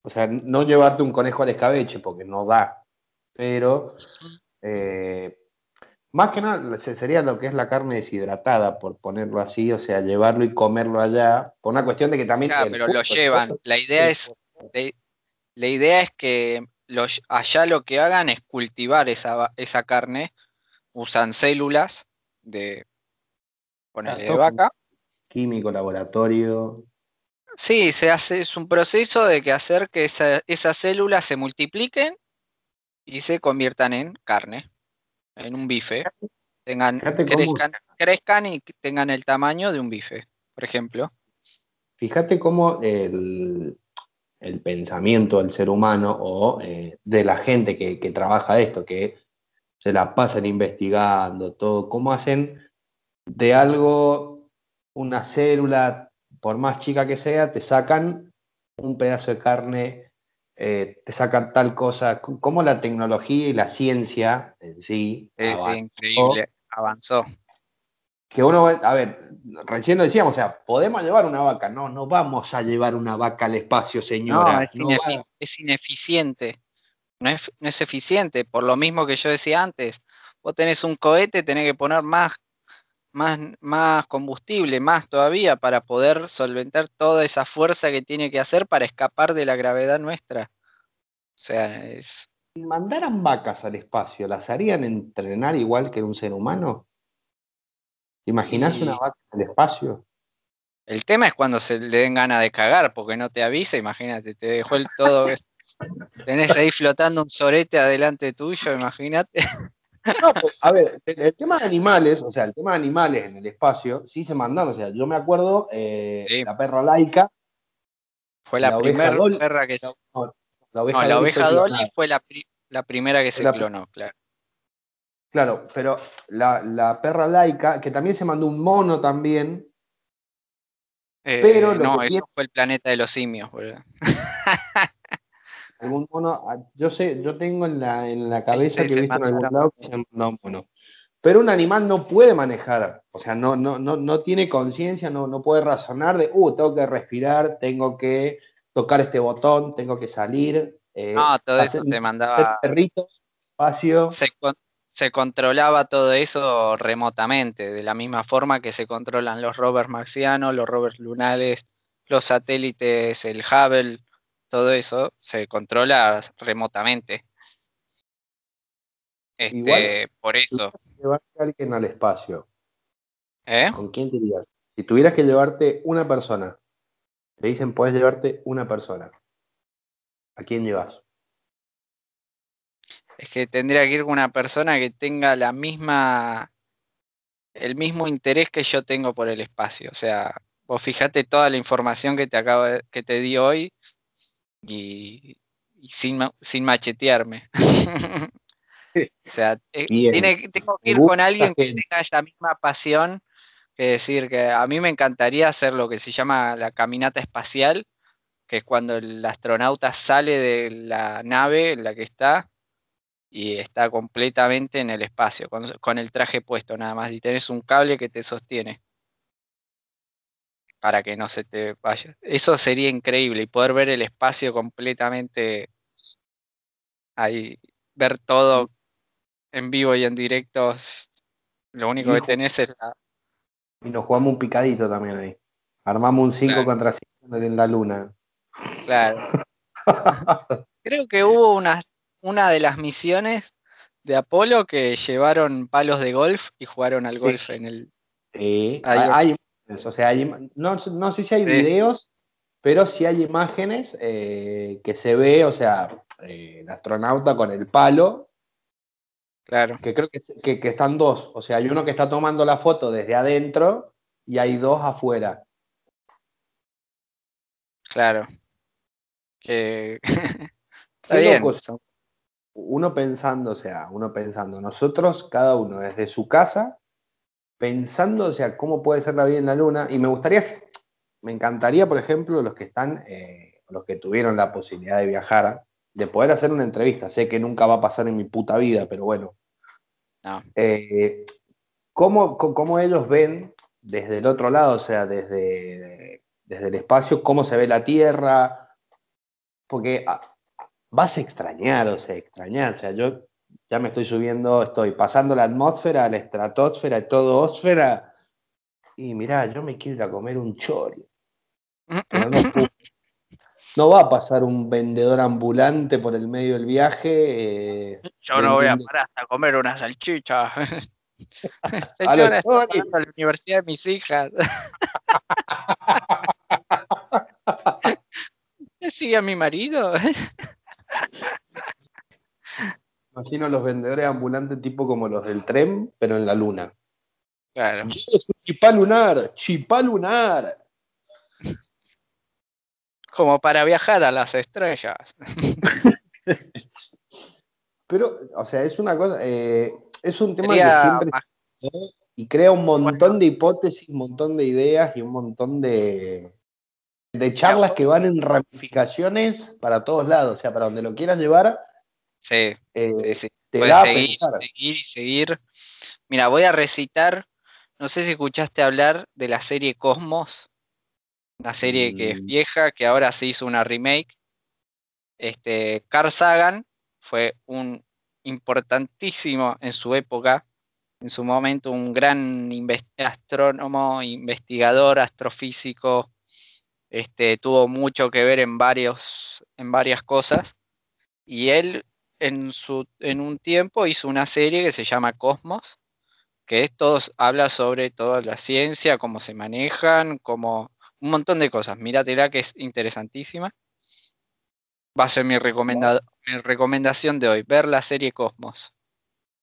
Speaker 1: o sea, no llevarte un conejo al escabeche porque no da, pero eh, más que nada sería lo que es la carne deshidratada, por ponerlo así, o sea, llevarlo y comerlo allá, por una cuestión de que también...
Speaker 2: Claro, pero lo llevan. La idea es, la idea es que los, allá lo que hagan es cultivar esa, esa carne, usan células de, ponerle de vaca.
Speaker 1: Químico, laboratorio.
Speaker 2: Sí, se hace, es un proceso de que hacer que esas células se multipliquen y se conviertan en carne en un bife, tengan, crezcan, y tengan el tamaño de un bife, por ejemplo.
Speaker 1: Fíjate cómo el, pensamiento del ser humano o eh, de la gente que, que, trabaja esto, que se la pasan investigando todo, cómo hacen de algo una célula, por más chica que sea, te sacan un pedazo de carne eh, te sacan tal cosa, como la tecnología y la ciencia en sí.
Speaker 2: Es increíble, avanzó.
Speaker 1: Que uno, a ver, recién lo decíamos, o sea, podemos llevar una vaca, no, no vamos a llevar una vaca al espacio, señora.
Speaker 2: No, es, ineficiente, no es, no es eficiente, por lo mismo que yo decía antes, vos tenés un cohete, tenés que poner más más, más combustible, más todavía, para poder solventar toda esa fuerza que tiene que hacer para escapar de la gravedad nuestra. O sea, es...
Speaker 1: Si mandaran vacas al espacio, ¿las harían entrenar igual que un ser humano? ¿Te imaginas una vaca en el espacio?
Speaker 2: El tema es cuando se le den ganas de cagar, porque no te avisa, imagínate, te dejó el todo. tenés ahí flotando un sorete adelante tuyo, imagínate.
Speaker 1: No, pues, a ver, el, tema de animales, o sea, el tema de animales en el espacio, sí se mandaron. O sea, yo me acuerdo, eh, la perra laica.
Speaker 2: Fue la, primera perra que se. No, la oveja, Dolly, fue, la, primera que se clonó, claro.
Speaker 1: Claro, pero la, perra laica, que también se mandó un mono también.
Speaker 2: Eh, pero no, eso fue el planeta de los simios, boludo.
Speaker 1: algún mono, ah, yo sé, yo tengo en la, en la cabeza que he visto en algún lado que se un mono. Pero un animal no puede manejar, o sea, no, no, no, no tiene conciencia, no, no puede razonar de, uh, tengo que respirar, tengo que tocar este botón, tengo que salir.
Speaker 2: Eh, no, todo eso se mandaba.
Speaker 1: Perritos, espacio.
Speaker 2: Se, se controlaba todo eso remotamente, de la misma forma que se controlan los rovers marcianos, los rovers lunares, los satélites, el Hubble, todo eso se controla remotamente. Este, por eso.
Speaker 1: Llevarte a alguien al espacio. ¿Eh? ¿Con quién te irías? Si tuvieras que llevarte una persona, te dicen puedes llevarte una persona. ¿A quién llevas?
Speaker 2: Es que tendría que ir con una persona que tenga la misma, el mismo interés que yo tengo por el espacio. O sea, vos fijate toda la información que te acabo de, que te di hoy y, sin, sin machetearme. o sea, eh, tiene, tengo que ir con alguien que tenga esa misma pasión que decir que a mí me encantaría hacer lo que se llama la caminata espacial, que es cuando el astronauta sale de la nave en la que está y está completamente en el espacio, con, el traje puesto nada más, y tenés un cable que te sostiene para que no se te vaya. Eso sería increíble y poder ver el espacio completamente ahí, ver todo en vivo y en directo. Lo único que tenés es la...
Speaker 1: Y nos jugamos un picadito también ahí. Armamos un 5 contra 5 en la luna.
Speaker 2: Claro. Creo que hubo una, una de las misiones de Apolo que llevaron palos de golf y jugaron al golf en el.
Speaker 1: Sí, hay, o sea, no, no, sé si hay videos, pero sí hay imágenes eh, que se ve, o sea, eh, el astronauta con el palo.
Speaker 2: Claro.
Speaker 1: Que creo que, que, que, están dos. O sea, hay uno que está tomando la foto desde adentro y hay dos afuera.
Speaker 2: Claro. Que. Está bien.
Speaker 1: Uno pensando, o sea, uno pensando, nosotros, cada uno desde su casa, pensando, o sea, cómo puede ser la vida en la luna, y me gustaría, me encantaría, por ejemplo, los que están, eh, los que tuvieron la posibilidad de viajar, de poder hacer una entrevista. Sé que nunca va a pasar en mi puta vida, pero bueno. Eh, ¿cómo, ¿Cómo ellos ven desde el otro lado, o sea, desde, desde el espacio, cómo se ve la Tierra? Porque ah, vas a extrañar, o sea, extrañar. O sea, yo ya me estoy subiendo, estoy pasando la atmósfera, la estratosfera, todo ósfera. Y mirá, yo me quiero ir a comer un chori. no, va a pasar un vendedor ambulante por el medio del viaje.
Speaker 2: Eh, yo no voy a parar hasta comer una salchicha. Señora, estoy a la universidad de mis hijas. sigue a mi marido?
Speaker 1: Imagino los vendedores ambulantes tipo como los del tren, pero en la luna.
Speaker 2: Claro.
Speaker 1: Es un chipá lunar, chipá lunar.
Speaker 2: Como para viajar a las estrellas.
Speaker 1: pero, o sea, es una cosa, eh, es un tema que siempre y crea un montón de hipótesis, un montón de ideas y un montón de, de charlas que van en ramificaciones para todos lados, o sea, para donde lo quieras llevar.
Speaker 2: Sí, eh, sí, Te seguir, seguir y seguir. Mira, voy a recitar, no sé si escuchaste hablar de la serie Cosmos, una serie que es mm. vieja, que ahora se hizo una remake. Este, Carl Sagan fue un importantísimo en su época, en su momento un gran astrónomo, investigador, astrofísico, este, tuvo mucho que ver en, varios, en varias cosas. Y él en, su, en un tiempo hizo una serie que se llama Cosmos, que esto habla sobre toda la ciencia, cómo se manejan, como un montón de cosas. Míratela que es interesantísima. Va a ser mi, mi recomendación de hoy, ver la serie Cosmos.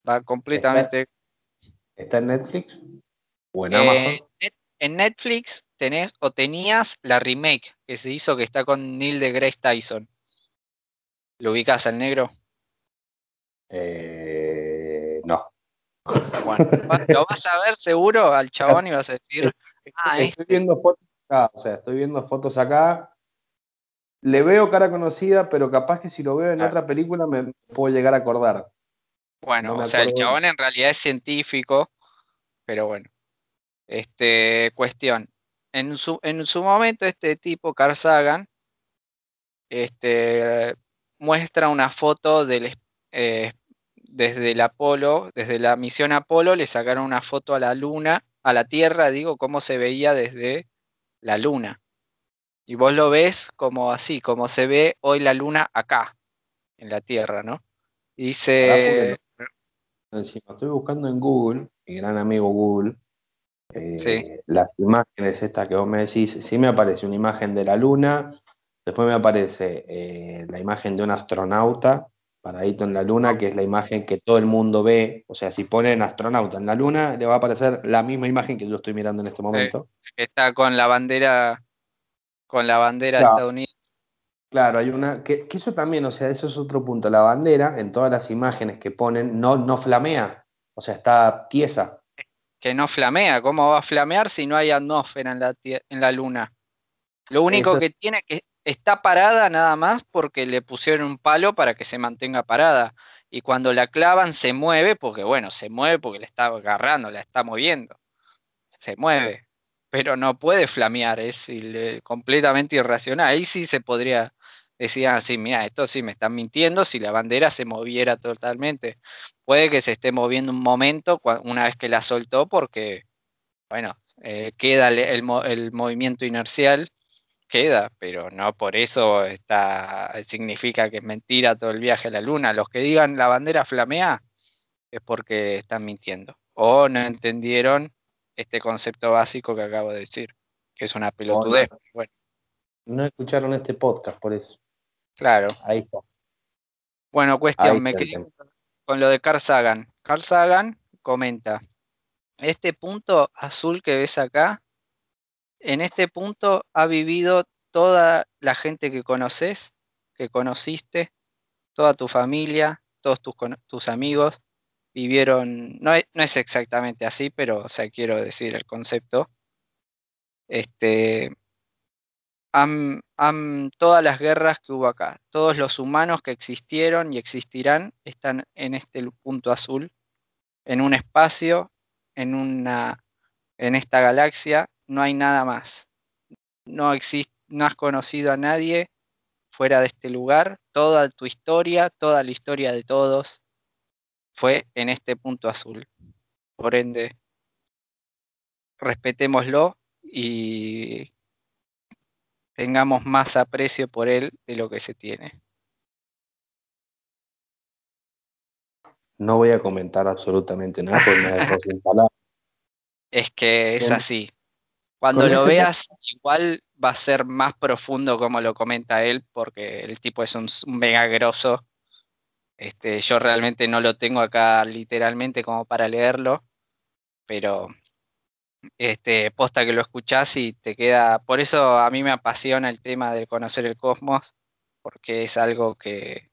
Speaker 2: Va completamente...
Speaker 1: ¿Está, en Netflix? ¿O en Amazon?
Speaker 2: Eh, en Netflix tenés o tenías la remake que se hizo que está con Neil de Grace Tyson. ¿Lo ubicás al negro?
Speaker 1: Eh, no.
Speaker 2: Bueno, lo vas a ver seguro al chabón y vas a decir.
Speaker 1: Ah, estoy este". viendo fotos acá, o sea, estoy viendo fotos acá. Le veo cara conocida, pero capaz que si lo veo en otra película me puedo llegar a acordar.
Speaker 2: Bueno, o sea, el chabón en realidad es científico, pero bueno. Este, cuestión en su, en su momento este tipo, Carl Sagan, este, muestra una foto del, eh, desde el Apolo, desde la misión Apolo, le sacaron una foto a la Luna, a la Tierra, digo, cómo se veía desde la Luna. Y vos lo ves como así, como se ve hoy la Luna acá, en la Tierra, ¿no? dice...
Speaker 1: estoy buscando en Google, mi gran amigo Google, eh, las imágenes estas que vos me decís, sí me aparece una imagen de la luna, después me aparece eh, la imagen de un astronauta paradito en la luna, que es la imagen que todo el mundo ve. O sea, si ponen astronauta en la luna, le va a aparecer la misma imagen que yo estoy mirando en este momento.
Speaker 2: está con la bandera, con la bandera estadounidense.
Speaker 1: Claro, hay una, que, eso también, o sea, eso es otro punto. La bandera, en todas las imágenes que ponen, no, no flamea, o sea, está tiesa.
Speaker 2: Que no flamea, ¿cómo va a flamear si no hay atmósfera en la, en la luna? Lo único que tiene que está parada nada más porque le pusieron un palo para que se mantenga parada. Y cuando la clavan se mueve, porque bueno, se mueve porque le está agarrando, la está moviendo. Se mueve. Pero no puede flamear, es completamente irracional. Ahí sí se podría decir así, mira, esto sí me están mintiendo si la bandera se moviera totalmente. Puede que se esté moviendo un momento una vez que la soltó porque, bueno, eh, queda el movimiento inercial queda, pero no por eso está, significa que es mentira todo el viaje a la luna. Los que digan la bandera flamea es porque están mintiendo o no entendieron este concepto básico que acabo de decir, que es una pelotudez.
Speaker 1: No, bueno. no escucharon este podcast, por eso.
Speaker 2: Claro.
Speaker 1: Ahí está.
Speaker 2: Bueno, cuestión, me quedé con lo de Carl Sagan. Carl Sagan comenta, este punto azul que ves acá en este punto ha vivido toda la gente que conoces, que conociste, toda tu familia, todos tus, amigos vivieron, no es, exactamente así, pero o sea, quiero decir el concepto. Este, todas las guerras que hubo acá, todos los humanos que existieron y existirán están en este punto azul, en un espacio, en una, en esta galaxia, no hay nada más. No existe, no has conocido a nadie fuera de este lugar. Toda tu historia, toda la historia de todos fue en este punto azul. Por ende, respetémoslo y tengamos más aprecio por él de lo que se tiene.
Speaker 1: No voy a comentar absolutamente nada porque me dejó sin palabras.
Speaker 2: Es que es así. Cuando lo este veas, igual va a ser más profundo como lo comenta él, porque el tipo es un, mega grosso. Este, yo realmente no lo tengo acá literalmente como para leerlo, pero este, posta que lo escuchás y te queda. Por eso a mí me apasiona el tema de conocer el cosmos, porque es algo que.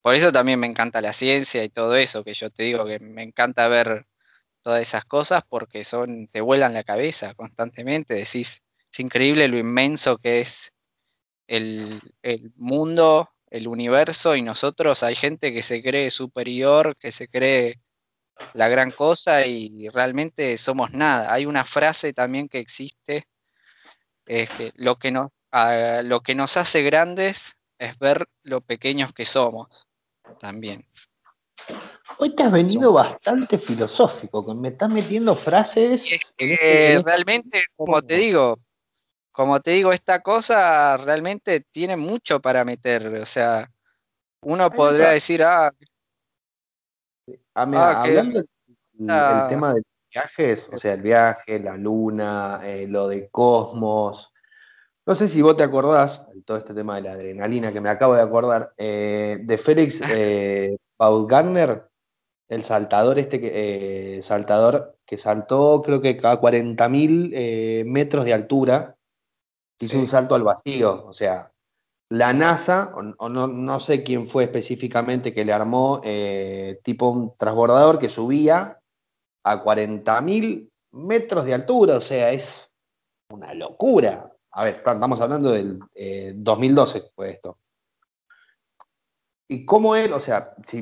Speaker 2: Por eso también me encanta la ciencia y todo eso, que yo te digo que me encanta ver todas esas cosas porque son, te vuelan la cabeza constantemente, decís, es increíble lo inmenso que es el, el mundo, el universo y nosotros hay gente que se cree superior, que se cree la gran cosa y realmente somos nada. Hay una frase también que existe, que lo que ah, lo que nos hace grandes es ver lo pequeños que somos también.
Speaker 1: Hoy te has venido bastante filosófico, me estás metiendo frases.
Speaker 2: Este realmente, como te digo, como te digo, esta cosa realmente tiene mucho para meter. O sea, uno podría decir, ah,
Speaker 1: ah, ah hablando del tema de viajes, o sea, el viaje, la luna, eh, lo de cosmos. No sé si vos te acordás, todo este tema de la adrenalina que me acabo de acordar, eh, de Félix eh, Baumgartner, el saltador este que, eh, saltador que saltó creo que a 40.000 eh, metros de altura, hizo un salto al vacío, o sea, la NASA, o, no, no, sé quién fue específicamente que le armó eh, tipo un transbordador que subía a 40.000 metros de altura, o sea, es una locura. A ver, estamos hablando del 2012 fue esto y cómo él, o sea, si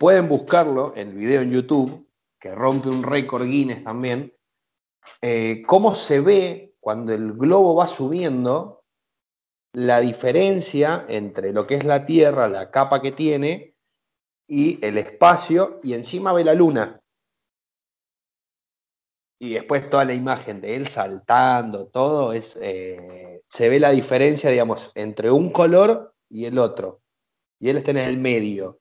Speaker 1: pueden buscarlo, el video en YouTube, que rompe un récord Guinness también, eh, cómo se ve cuando el globo va subiendo la diferencia entre lo que es la Tierra, la capa que tiene, y el espacio, y encima ve la luna. Y después toda la imagen de él saltando, todo, es, eh, se ve la diferencia, digamos, entre un color y el otro y él está en el medio.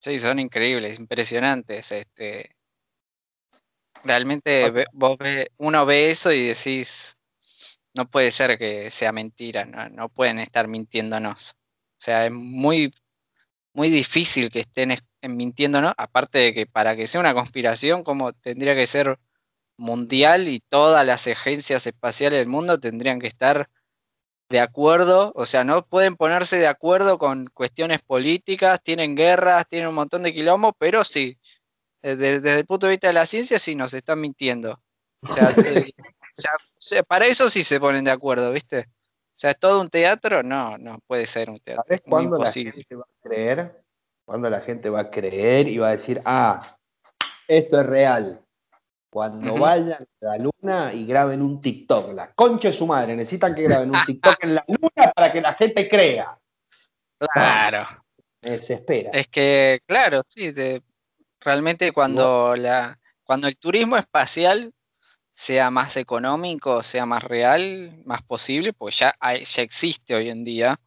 Speaker 2: Sí, son increíbles, impresionantes. Este, realmente vos uno ve eso y decís, no puede ser que sea mentira, no, no pueden estar mintiéndonos. O sea, es muy, muy difícil que estén mintiendo, ¿no? Aparte de que para que sea una conspiración, como tendría que ser mundial y todas las agencias espaciales del mundo tendrían que estar de acuerdo, o sea, no pueden ponerse de acuerdo con cuestiones políticas, tienen guerras, tienen un montón de quilombos, pero sí, desde, desde, el punto de vista de la ciencia sí nos están mintiendo. O sea, para eso sí se ponen de acuerdo, ¿viste? O sea, ¿es todo un teatro? No, no puede ser un teatro.
Speaker 1: ¿Sabes cuándo la gente va a creer? Cuando la gente va a creer y va a decir, ah, esto es real. Cuando vayan a la luna y graben un TikTok. La concha de su madre, necesitan que graben un TikTok en la luna para que la gente crea.
Speaker 2: Claro.
Speaker 1: Me desespera.
Speaker 2: Es que, claro, sí, realmente cuando, la, cuando el turismo espacial sea más económico, sea más real, más posible, pues ya, ya existe hoy en día,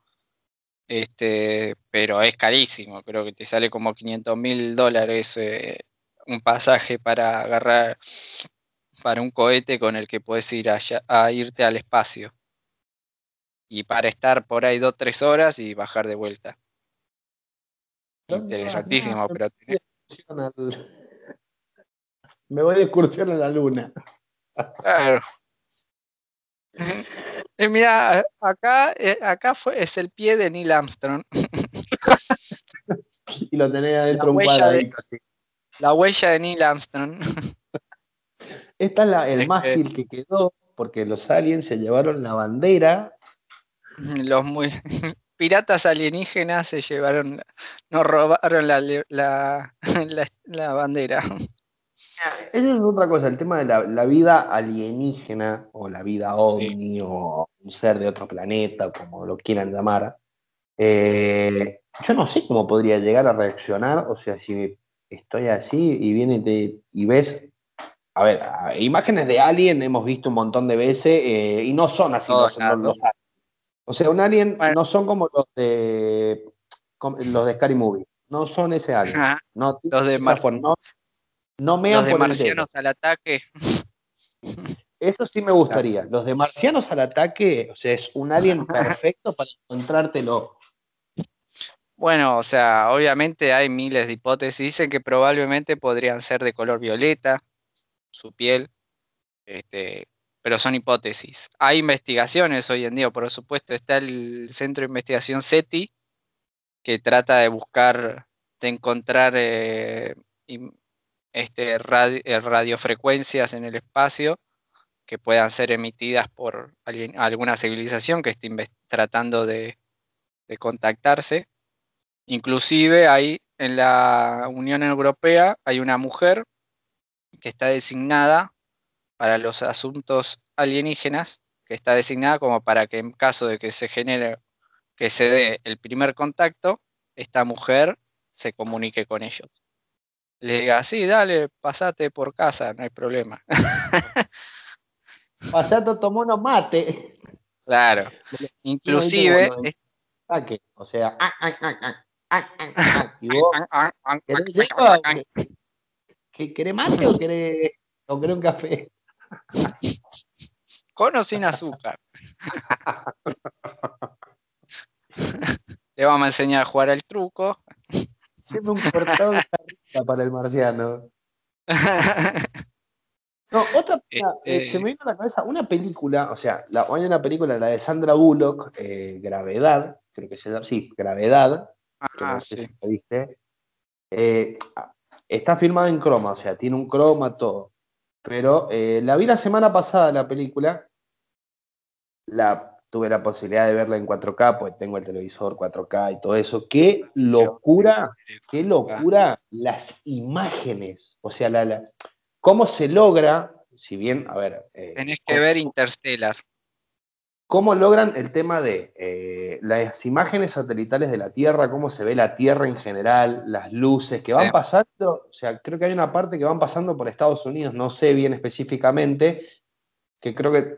Speaker 2: este, pero es carísimo, creo que te sale como 500 mil dólares eh, un pasaje para agarrar para un cohete con el que puedes ir allá, a irte al espacio. Y para estar por ahí dos, tres horas y bajar de vuelta. Interesantísimo, pero...
Speaker 1: Me voy de excursión a la luna.
Speaker 2: Claro. Eh, mira, acá, eh, acá fue, es el pie de Neil Armstrong.
Speaker 1: y lo tenés adentro un cuadradito así.
Speaker 2: La huella de Neil Armstrong.
Speaker 1: Esta es la, el mástil que... quedó porque los aliens se llevaron la bandera.
Speaker 2: Los muy piratas alienígenas se llevaron, nos robaron la, la, la, bandera.
Speaker 1: Esa es otra cosa, el tema de la, vida alienígena o la vida ovni o un ser de otro planeta, como lo quieran llamar. Eh, yo no sé cómo podría llegar a reaccionar, o sea, si estoy así y viene y, y ves, a ver, imágenes de Alien hemos visto un montón de veces eh, y no son así los, O sea, un Alien no son como los de los de Scary Movie, no son ese Alien. no,
Speaker 2: los de
Speaker 1: no, no me
Speaker 2: los de marcianos al ataque.
Speaker 1: Eso sí me gustaría. Los de marcianos al ataque, o sea, es un alien perfecto para encontrártelo.
Speaker 2: Bueno, o sea, obviamente hay miles de hipótesis. Dicen que probablemente podrían ser de color violeta, su piel, este, pero son hipótesis. Hay investigaciones hoy en día, por supuesto, está el Centro de Investigación SETI, que trata de buscar, de encontrar eh, este, eh, radiofrecuencias en el espacio que puedan ser emitidas por alguna civilización que esté tratando de contactarse. Inclusive hay en la Unión Europea hay una mujer que está designada para los asuntos alienígenas, que está designada como para que en caso de que se genere, que se dé el primer contacto, esta mujer se comunique con ellos. Le diga, sí, dale, pasate por casa, no hay problema.
Speaker 1: pasate, tomó unos mate.
Speaker 2: Claro. Inclusive...
Speaker 1: O sea, ah, ah, ah, ¿Y vos? ¿Querés mate o querés, o un café?
Speaker 2: Con o sin azúcar. Le vamos a enseñar a jugar al truco.
Speaker 1: Siempre un cortado de para el marciano. No, otra, este eh, se me vino a la cabeza una película, o sea, la, hay una película, la de Sandra Bullock, eh, Gravedad, creo que se llama, sí, Gravedad,
Speaker 2: Ah,
Speaker 1: eh, está filmado en croma, o sea, tiene un croma, todo. Pero eh, la vi la semana pasada la película, la, tuve la posibilidad de verla en 4K, pues tengo el televisor 4K y todo eso. Qué locura, qué locura las imágenes, o sea, la, cómo se logra, si bien, a ver...
Speaker 2: Eh, Tenés que ver Interstellar.
Speaker 1: ¿Cómo logran el tema de eh, las imágenes satelitales de la Tierra, cómo se ve la Tierra en general, las luces que van pasando? O sea, creo que hay una parte que van pasando por Estados Unidos, no sé bien específicamente, que creo que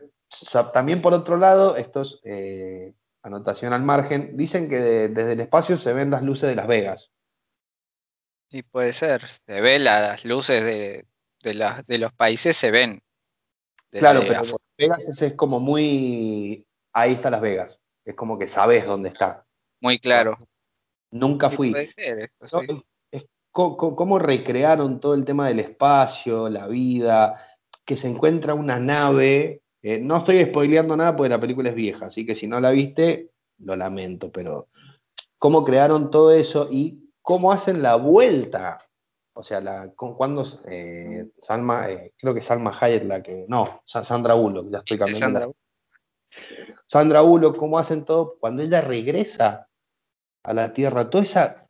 Speaker 1: también por otro lado, esto es eh, anotación al margen, dicen que desde el espacio se ven las luces de Las Vegas.
Speaker 2: Sí, puede ser, se ven las luces de, de los países, se ven
Speaker 1: claro, pero Las Vegas es, como muy. Ahí está Las Vegas. Es como que sabes dónde está.
Speaker 2: muy claro.
Speaker 1: Nunca fui.
Speaker 2: puede ser eso,
Speaker 1: ¿no?
Speaker 2: sí.
Speaker 1: Es- cómo recrearon todo el tema del espacio, la vida, que se encuentra una nave. eh, no estoy spoileando nada porque la película es vieja, así que si no la viste, lo lamento, pero cómo crearon todo eso y cómo hacen la vuelta. O sea, la, cu- cuando eh, Salma, eh, creo que Salma Hayek la que. No, Sa- Sandra Bullock, ya estoy cambiando la-
Speaker 2: Sandra,
Speaker 1: Sandra Bullock, cómo hacen todo cuando ella regresa a la Tierra. Toda esa.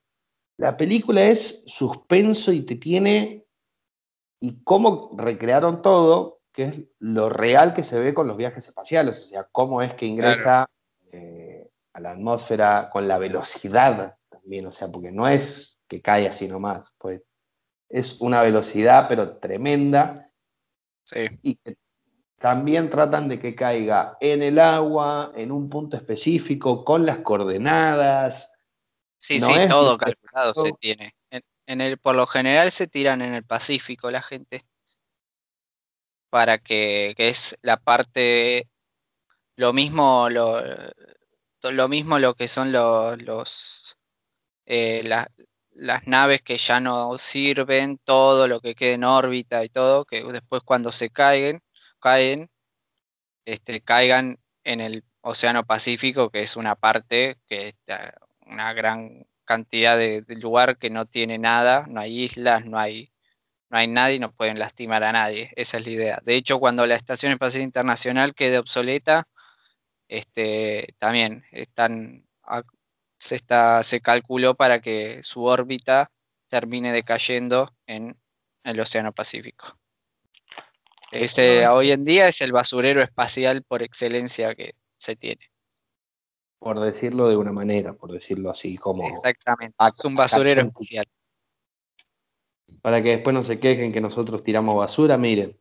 Speaker 1: La película es suspenso y te tiene. Y cómo recrearon todo, que es lo real que se ve con los viajes espaciales. O sea, cómo es que ingresa eh, a la atmósfera con la velocidad también. O sea, porque no es que cae así nomás. Pues es una velocidad, pero tremenda.
Speaker 2: sí.
Speaker 1: Y que también tratan de que caiga en el agua, en un punto específico, con las coordenadas.
Speaker 2: Sí,
Speaker 1: No
Speaker 2: sí,
Speaker 1: es
Speaker 2: todo calculado se tiene. En, en el, por lo general se tiran en el Pacífico la gente para que, que es la parte, lo mismo, lo, lo mismo lo que son los, los eh, la- las naves que ya no sirven, todo lo que quede en órbita y todo, que después cuando se caigan, caen, este, caigan en el Océano Pacífico, que es una parte que está una gran cantidad de, de lugar que no tiene nada, no hay islas, no hay, no hay nadie, no pueden lastimar a nadie. Esa es la idea. De hecho, cuando la Estación Espacial Internacional quede obsoleta, este, también están, se, está, se calculó para que su órbita termine decayendo en el Océano Pacífico. Ese hoy en día es el basurero espacial por excelencia que se tiene.
Speaker 1: por decirlo de una manera, por decirlo así, como
Speaker 2: Exactamente.
Speaker 1: ac-
Speaker 2: Es un basurero espacial.
Speaker 1: para que después no se quejen que nosotros tiramos basura, miren.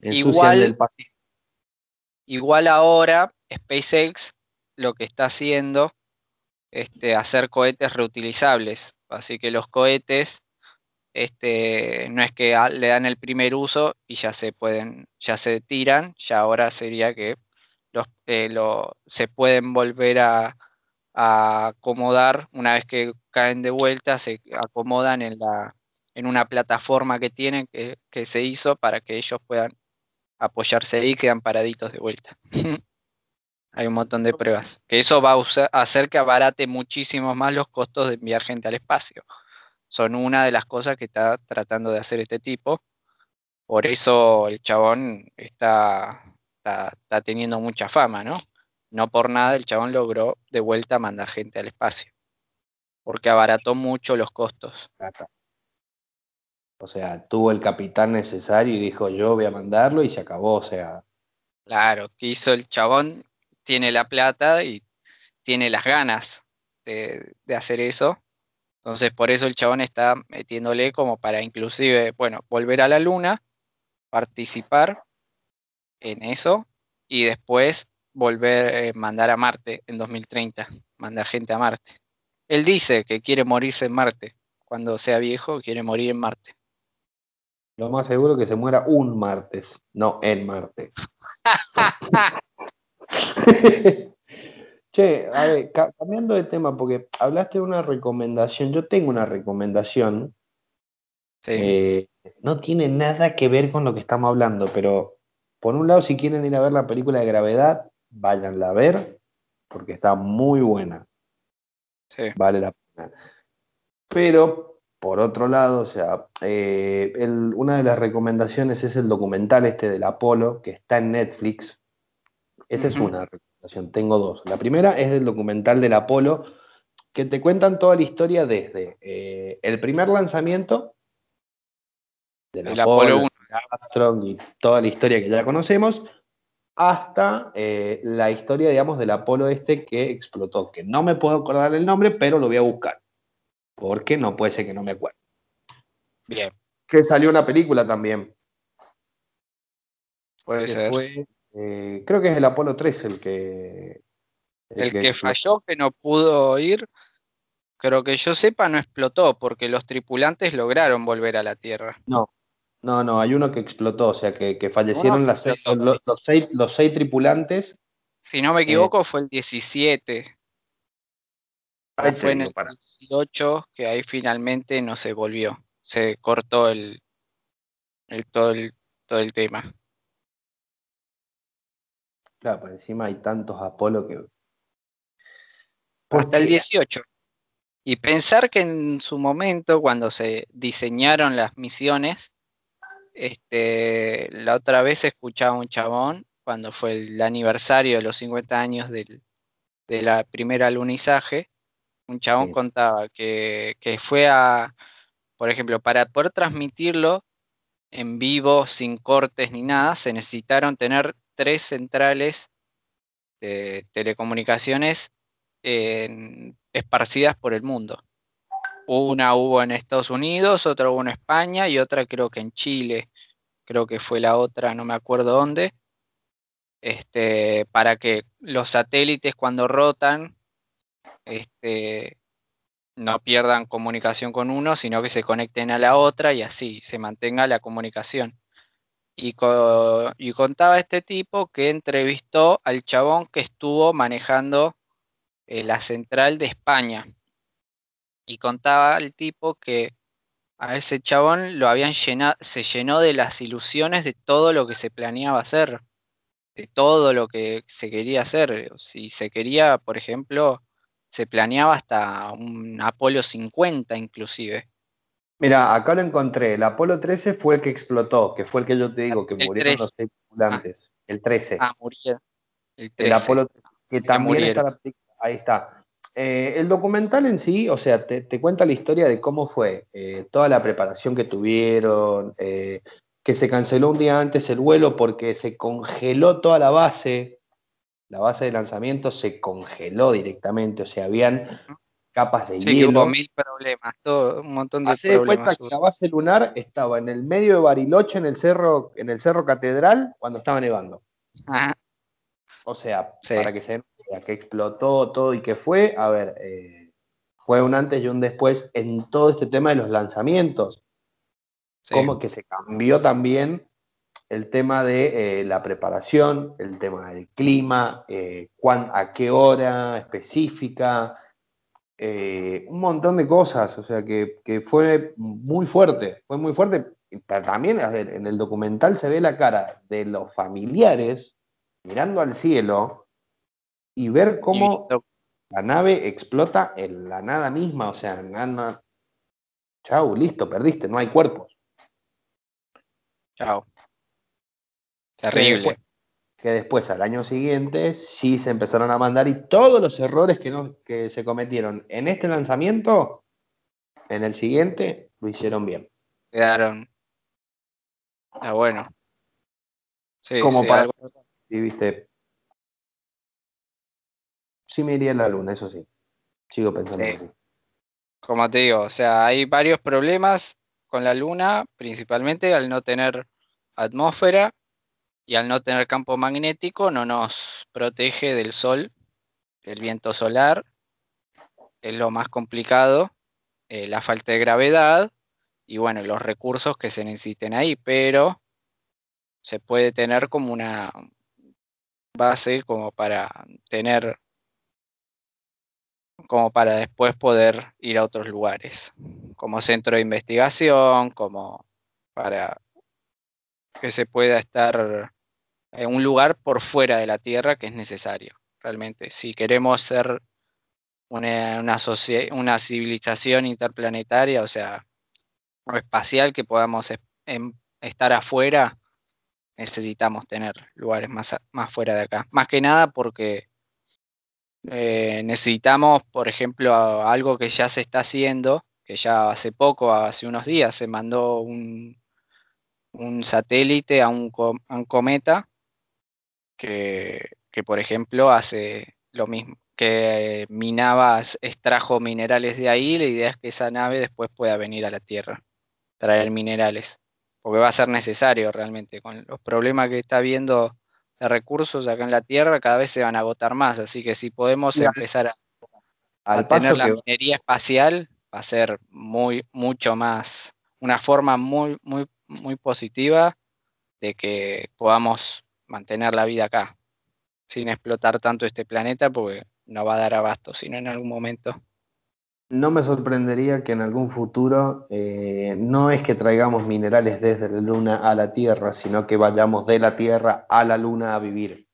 Speaker 2: Igual-. Igual ahora SpaceX lo que está haciendo este, hacer cohetes reutilizables. Así que los cohetes este, no es que le dan el primer uso y ya se pueden, ya se tiran, ya ahora sería que los, eh, lo- se pueden volver a, a acomodar una vez que caen de vuelta, se acomodan en la, en una plataforma que tienen que, que se hizo para que ellos puedan apoyarse ahí y quedan paraditos de vuelta. Hay un montón de pruebas. Que eso va a hacer que abarate muchísimo más los costos de enviar gente al espacio. Son una de las cosas que está tratando de hacer este tipo. Por eso el chabón está, está, está teniendo mucha fama, ¿no? No por nada el chabón logró de vuelta mandar gente al espacio. Porque abarató mucho los costos.
Speaker 1: O sea, tuvo el capital necesario y dijo yo voy a mandarlo y se acabó. O sea,
Speaker 2: Claro, que hizo el chabón, tiene la plata y tiene las ganas de, de hacer eso. Entonces por eso el chabón está metiéndole como para inclusive, bueno, volver a la luna, participar en eso y después volver a mandar a Marte en 2030, mandar gente a Marte. Él dice que quiere morirse en Marte. Cuando sea viejo quiere morir en Marte.
Speaker 1: lo más seguro que se muera un martes, no en Marte. che, a ver, ca- cambiando de tema, porque hablaste de una recomendación. Yo tengo una recomendación.
Speaker 2: Sí,
Speaker 1: Eh, no tiene nada que ver con lo que estamos hablando, pero por un lado, si quieren ir a ver la película de Gravedad, váyanla a ver, porque está muy buena,
Speaker 2: sí.
Speaker 1: vale la pena. Pero, por otro lado, o sea, eh, el- una de las recomendaciones es el documental este del Apolo, que está en Netflix. Esta es una recomendación, tengo dos. La primera es del documental del Apolo, que te cuentan toda la historia desde eh, el primer lanzamiento del
Speaker 2: El
Speaker 1: Apolo,
Speaker 2: Apolo 1.
Speaker 1: de Armstrong y toda la historia que ya conocemos, hasta eh, la historia, digamos, del Apolo este que explotó, que no me puedo acordar el nombre, pero lo voy a buscar, porque no puede ser que no me acuerde.
Speaker 2: Bien,
Speaker 1: Que salió una película también,
Speaker 2: puede ser.
Speaker 1: fue, eh, creo que es el Apolo 3 el que...
Speaker 2: El que falló, que no pudo ir, creo que yo sepa, no explotó, porque los tripulantes lograron volver a la Tierra.
Speaker 1: No, no, no, hay uno que explotó, o sea, que, que fallecieron las seis- los, los seis, los seis tripulantes.
Speaker 2: Si no me equivoco, fue el 17. fue en el 18 que ahí finalmente no se volvió, se cortó el, el, todo, el todo el tema.
Speaker 1: Claro, por encima hay tantos Apolo que...
Speaker 2: Hasta el 18. Y pensar que en su momento, cuando se diseñaron las misiones, este, la otra vez escuchaba un chabón, cuando fue el aniversario de los 50 años del, de la primera alunizaje, un chabón contaba que, que fue a, por ejemplo, para poder transmitirlo en vivo, sin cortes ni nada, se necesitaron tener tres centrales de telecomunicaciones esparcidas por el mundo. Una hubo en Estados Unidos, otra hubo en España y otra creo que en Chile, creo que fue la otra, no me acuerdo dónde, este, para que los satélites cuando rotan este, no pierdan comunicación con uno, sino que se conecten a la otra y así se mantenga la comunicación. Y, y contaba este tipo que entrevistó al chabón que estuvo manejando eh, la central de España. Y contaba el tipo que a ese chabón lo habían llenado, se llenó de las ilusiones de todo lo que se planeaba hacer, de todo lo que se quería hacer. Si se quería, por ejemplo, se planeaba hasta un Apolo 50 inclusive.
Speaker 1: Mira, acá lo encontré. El Apolo 13 fue el que explotó, que fue el que yo te digo, que murieron los tripulantes. el 13.
Speaker 2: Ah, murieron.
Speaker 1: El, 13. el Apolo 13, que también está la Ahí está. Eh, el documental en sí, o sea, te, cuenta la historia de cómo fue eh, toda la preparación que tuvieron, eh, que se canceló un día antes el vuelo porque se congeló toda la base, la base de lanzamiento se congeló directamente, o sea, habían capas de sí, hielo.
Speaker 2: Hubo mil problemas, todo, un montón de problemas.
Speaker 1: cuenta que la base lunar estaba en el medio de Bariloche, en el cerro, en el cerro Catedral, cuando estaba nevando. Ajá. O sea, para que se que explotó todo y que fue, a ver, eh, fue un antes y un después en todo este tema de los lanzamientos. Como que se cambió también el tema de eh, la preparación, el tema del clima, eh, a qué hora específica, un montón de cosas, o sea que, que, fue muy fuerte, fue muy fuerte, pero también a ver, en el documental se ve la cara de los familiares mirando al cielo y ver cómo la nave explota en la nada misma, o sea, nada, chau, listo, perdiste, no hay cuerpos.
Speaker 2: Chao. Terrible.
Speaker 1: Que después, al año siguiente, sí se empezaron a mandar y todos los errores que, no, que se cometieron en este lanzamiento, en el siguiente, lo hicieron bien.
Speaker 2: Quedaron. Ah, bueno.
Speaker 1: Sí, Como para. Sí, viste, sí me iría en la luna, eso sí. Sigo pensando así.
Speaker 2: Como te digo, o sea, hay varios problemas con la luna, principalmente al no tener atmósfera y al no tener campo magnético no nos protege del sol, del viento solar, es lo más complicado, eh, la falta de gravedad y bueno, los recursos que se necesiten ahí, pero se puede tener como una base como para tener como para después poder ir a otros lugares, como centro de investigación, como para que se pueda estar un lugar por fuera de la Tierra que es necesario, realmente. Si queremos ser una, una, civilización interplanetaria, o sea, o espacial que podamos em, estar afuera, necesitamos tener lugares más, más fuera de acá. Más que nada porque eh, necesitamos, por ejemplo, algo que ya se está haciendo, que ya hace poco, hace unos días, se mandó un, un satélite a un, cometa que, que, por ejemplo, hace lo mismo, que minaba, extrajo minerales de ahí, la idea es que esa nave después pueda venir a la Tierra, traer minerales, porque va a ser necesario realmente, con los problemas que está habiendo de recursos acá en la Tierra cada vez se van a agotar más, así que si podemos empezar a, al tener la minería espacial va a ser muy mucho más una forma muy muy muy positiva de que podamos mantener la vida acá sin explotar tanto este planeta porque no va a dar abasto sino en algún momento
Speaker 1: no me sorprendería que en algún futuro eh, no es que traigamos minerales desde la Luna a la Tierra, sino que vayamos de la Tierra a la Luna a vivir.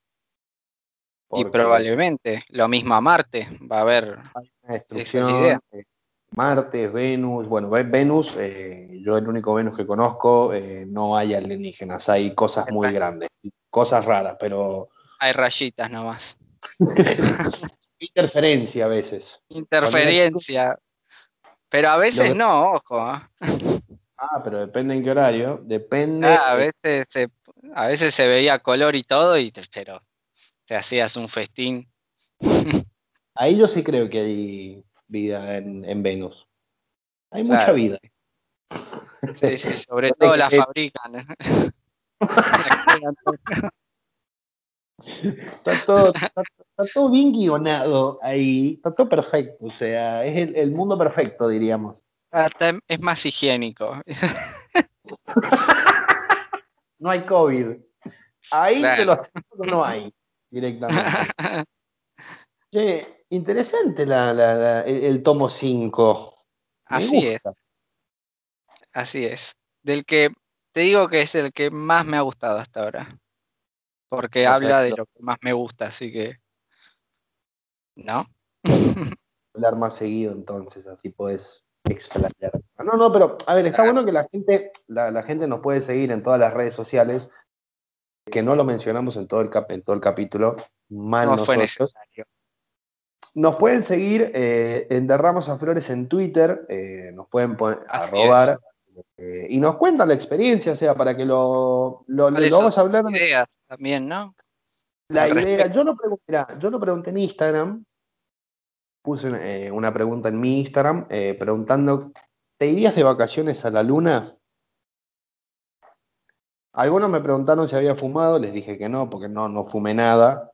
Speaker 2: Y probablemente lo mismo a Marte, va a haber
Speaker 1: una destrucción. Eh, Marte, Venus, bueno, Venus, eh, yo el único Venus que conozco, no hay alienígenas, hay cosas muy grandes, cosas raras, pero...
Speaker 2: Hay rayitas nomás.
Speaker 1: Interferencia a veces.
Speaker 2: Interferencia. Pero a veces no, ojo. ¿ah?
Speaker 1: ah, pero depende en qué horario. Depende.
Speaker 2: Ah, a, veces se, a veces se veía color y todo, y pero te hacías un festín.
Speaker 1: Ahí yo sí creo que hay vida en, Venus. Hay mucha vida.
Speaker 2: Sí, sí, sobre todo la fabrican.
Speaker 1: Está todo, está, todo, bien guionado ahí, está todo perfecto, o sea, es el, mundo perfecto, diríamos.
Speaker 2: es más higiénico.
Speaker 1: no hay COVID. Ahí te lo aseguro no hay, directamente. Che, interesante la, el, tomo 5.
Speaker 2: Así es. Así es. Del que te digo que es el que más me ha gustado hasta ahora porque habla de lo que más me gusta, así que. ¿No?
Speaker 1: Hablar más seguido entonces, así puedes explayar. No, no, pero a ver, está bueno que la gente, la, gente nos puede seguir en todas las redes sociales, que no lo mencionamos en todo el, cap, en todo el capítulo, mal nosotros. Nos pueden seguir eh, en Derramos a Flores en Twitter, eh, nos pueden poner, arrobar eh, y nos cuentan la experiencia, o sea, para que lo, lo, vamos a hablar.
Speaker 2: ideas también, ¿no?
Speaker 1: La idea, yo lo, pregunté, yo lo pregunté en Instagram, puse eh, una pregunta en mi Instagram eh, preguntando, ¿te irías de vacaciones a la luna? Algunos me preguntaron si había fumado, les dije que no, porque no, no fumé nada.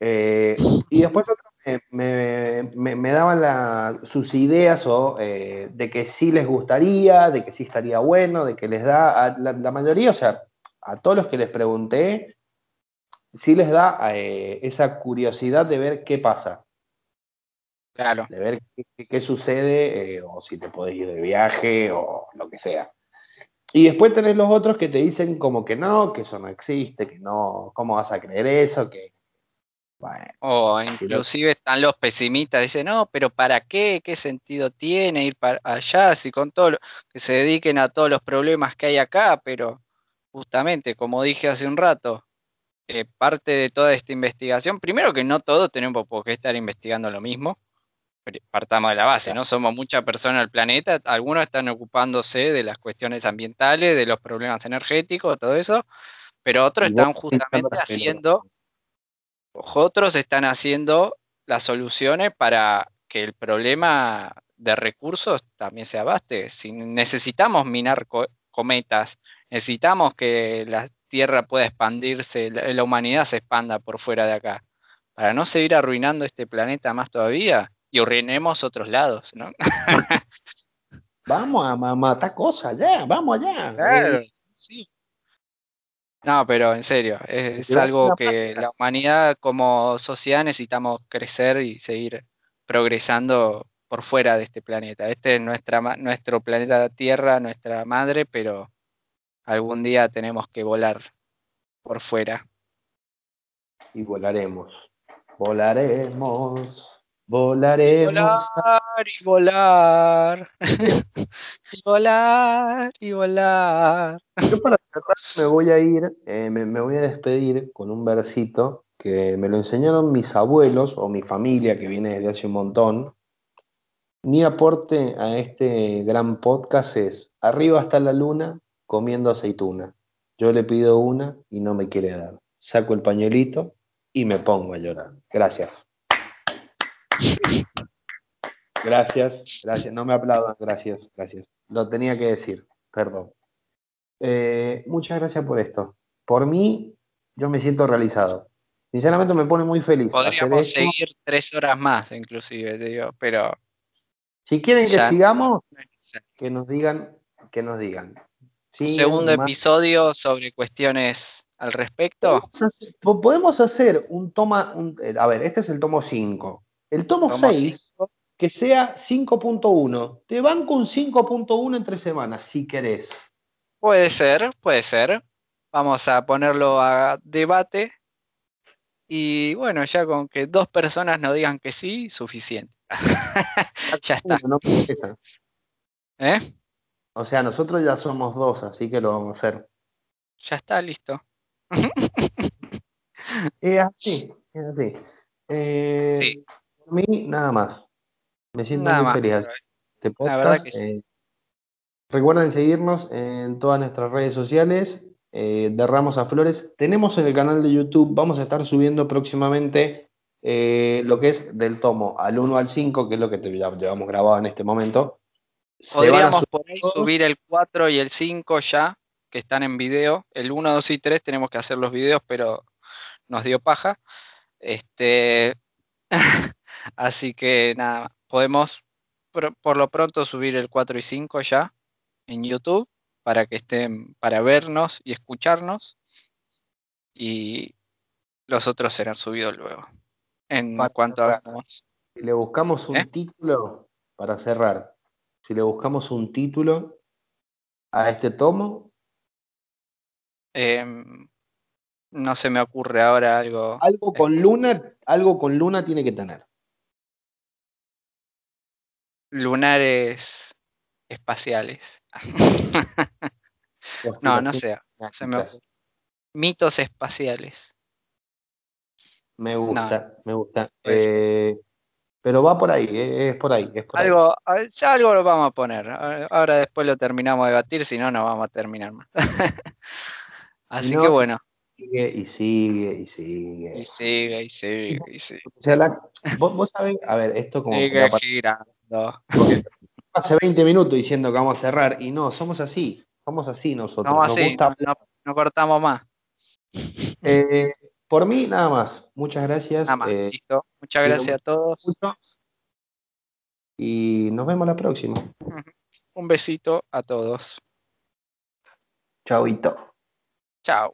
Speaker 1: y después otros me, daban sus ideas o eh, de que sí les gustaría, de que sí estaría bueno, de que les da, a la, mayoría, o sea, a todos los que les pregunté, sí les da eh, esa curiosidad de ver qué pasa.
Speaker 2: Claro.
Speaker 1: De ver qué, sucede, eh, o si te podés ir de viaje, o lo que sea. Y después tenés los otros que te dicen como que no, que eso no existe, que no, ¿cómo vas a creer eso? Que
Speaker 2: o inclusive están los pesimistas, dicen, no, pero ¿para qué? ¿Qué sentido tiene ir para allá? Si con todo lo, que se dediquen a todos los problemas que hay acá, pero justamente, como dije hace un rato, eh, parte de toda esta investigación, primero que no todos tenemos por qué estar investigando lo mismo, partamos de la base, ¿no? Somos muchas personas en el planeta, algunos están ocupándose de las cuestiones ambientales, de los problemas energéticos, todo eso, pero otros están justamente haciendo otros están haciendo las soluciones para que el problema de recursos también se abaste. Si necesitamos minar cometas, necesitamos que la Tierra pueda expandirse, la, humanidad se expanda por fuera de acá, para no seguir arruinando este planeta más todavía y arruinemos otros lados, ¿no?
Speaker 1: vamos a matar cosas ya, vamos allá. Claro, sí.
Speaker 2: No, pero en serio, es, algo que la humanidad como sociedad necesitamos crecer y seguir progresando por fuera de este planeta. Este es nuestra, nuestro planeta Tierra, nuestra madre, pero algún día tenemos que volar por fuera.
Speaker 1: Y volaremos, volaremos. Volaremos.
Speaker 2: Y volar, y volar. y volar,
Speaker 1: Yo para cerrar me voy a ir, eh, me, voy a despedir con un versito que me lo enseñaron mis abuelos o mi familia que viene desde hace un montón. Mi aporte a este gran podcast es, arriba está la luna comiendo aceituna. Yo le pido una y no me quiere dar. Saco el pañuelito y me pongo a llorar. Gracias. Gracias, gracias. No me aplaudan, gracias, gracias. Lo tenía que decir, perdón. Eh, muchas gracias por esto. Por mí, yo me siento realizado. Sinceramente me pone muy feliz.
Speaker 2: Podríamos seguir tres horas más, inclusive, digo, pero.
Speaker 1: Si quieren que sigamos, que nos digan, que nos digan.
Speaker 2: Un segundo episodio sobre cuestiones al respecto.
Speaker 1: Podemos hacer, un toma, eh, a ver, este es el tomo 5. El tomo 6 que sea 5.1. Te banco un 5.1 entre semanas, si querés.
Speaker 2: Puede ser, puede ser. Vamos a ponerlo a debate. Y bueno, ya con que dos personas nos digan que sí, suficiente. ya está.
Speaker 1: No.
Speaker 2: ¿Eh?
Speaker 1: O sea, nosotros ya somos dos, así que lo vamos a hacer.
Speaker 2: Ya está, listo.
Speaker 1: Es así, es así. Eh,
Speaker 2: Sí.
Speaker 1: Por mí, nada más. Me siento
Speaker 2: Nada
Speaker 1: muy
Speaker 2: más.
Speaker 1: feliz este
Speaker 2: La verdad
Speaker 1: podcast.
Speaker 2: que sí.
Speaker 1: Eh, recuerden seguirnos en todas nuestras redes sociales eh, de Ramos a Flores. Tenemos en el canal de YouTube, vamos a estar subiendo próximamente eh, lo que es del tomo al 1 al 5, que es lo que te- ya llevamos grabado en este momento. A
Speaker 2: Podríamos por ahí subir el 4 y el 5 ya, que están en video. El 1, 2 y 3 tenemos que hacer los videos, pero nos dio paja. Este, así que nada, podemos por, por lo pronto subir el 4 y 5 ya en YouTube para que estén, para vernos y escucharnos. Y los otros serán subidos luego. En
Speaker 1: Para
Speaker 2: cuanto
Speaker 1: cerrar.
Speaker 2: hagamos.
Speaker 1: Si le buscamos un
Speaker 2: ¿Eh?
Speaker 1: título, para cerrar, si le buscamos un título a este tomo,
Speaker 2: em, no se me ocurre ahora algo.
Speaker 1: algo con Luna, algo con Luna tiene que tener.
Speaker 2: Lunares espaciales. No, no sé. Se me. Mitos espaciales.
Speaker 1: Me gusta, me gusta. Eh, pero va por ahí, eh, es por ahí, es por.
Speaker 2: Algo, ya algo lo vamos a poner. Ahora después lo terminamos de debatir, si no, no vamos a terminar más. Así
Speaker 1: no,
Speaker 2: que bueno,
Speaker 1: Sigue y sigue y sigue.
Speaker 2: y sigue, y sigue, y sigue.
Speaker 1: O sea, la- vos, vos sabés, a ver, esto como
Speaker 2: Sigue girando.
Speaker 1: hace 20 minutos diciendo que vamos a cerrar y no, somos así, somos así nosotros.
Speaker 2: Vamos
Speaker 1: Nos
Speaker 2: así,
Speaker 1: gusta
Speaker 2: no, cortamos más.
Speaker 1: Eh, por mí, nada más. Muchas gracias.
Speaker 2: Nada más.
Speaker 1: eh,
Speaker 2: Listo. Muchas gracias a todos.
Speaker 1: mucho. Y nos vemos la próxima.
Speaker 2: Un besito a todos.
Speaker 1: Chauito.
Speaker 2: Chao.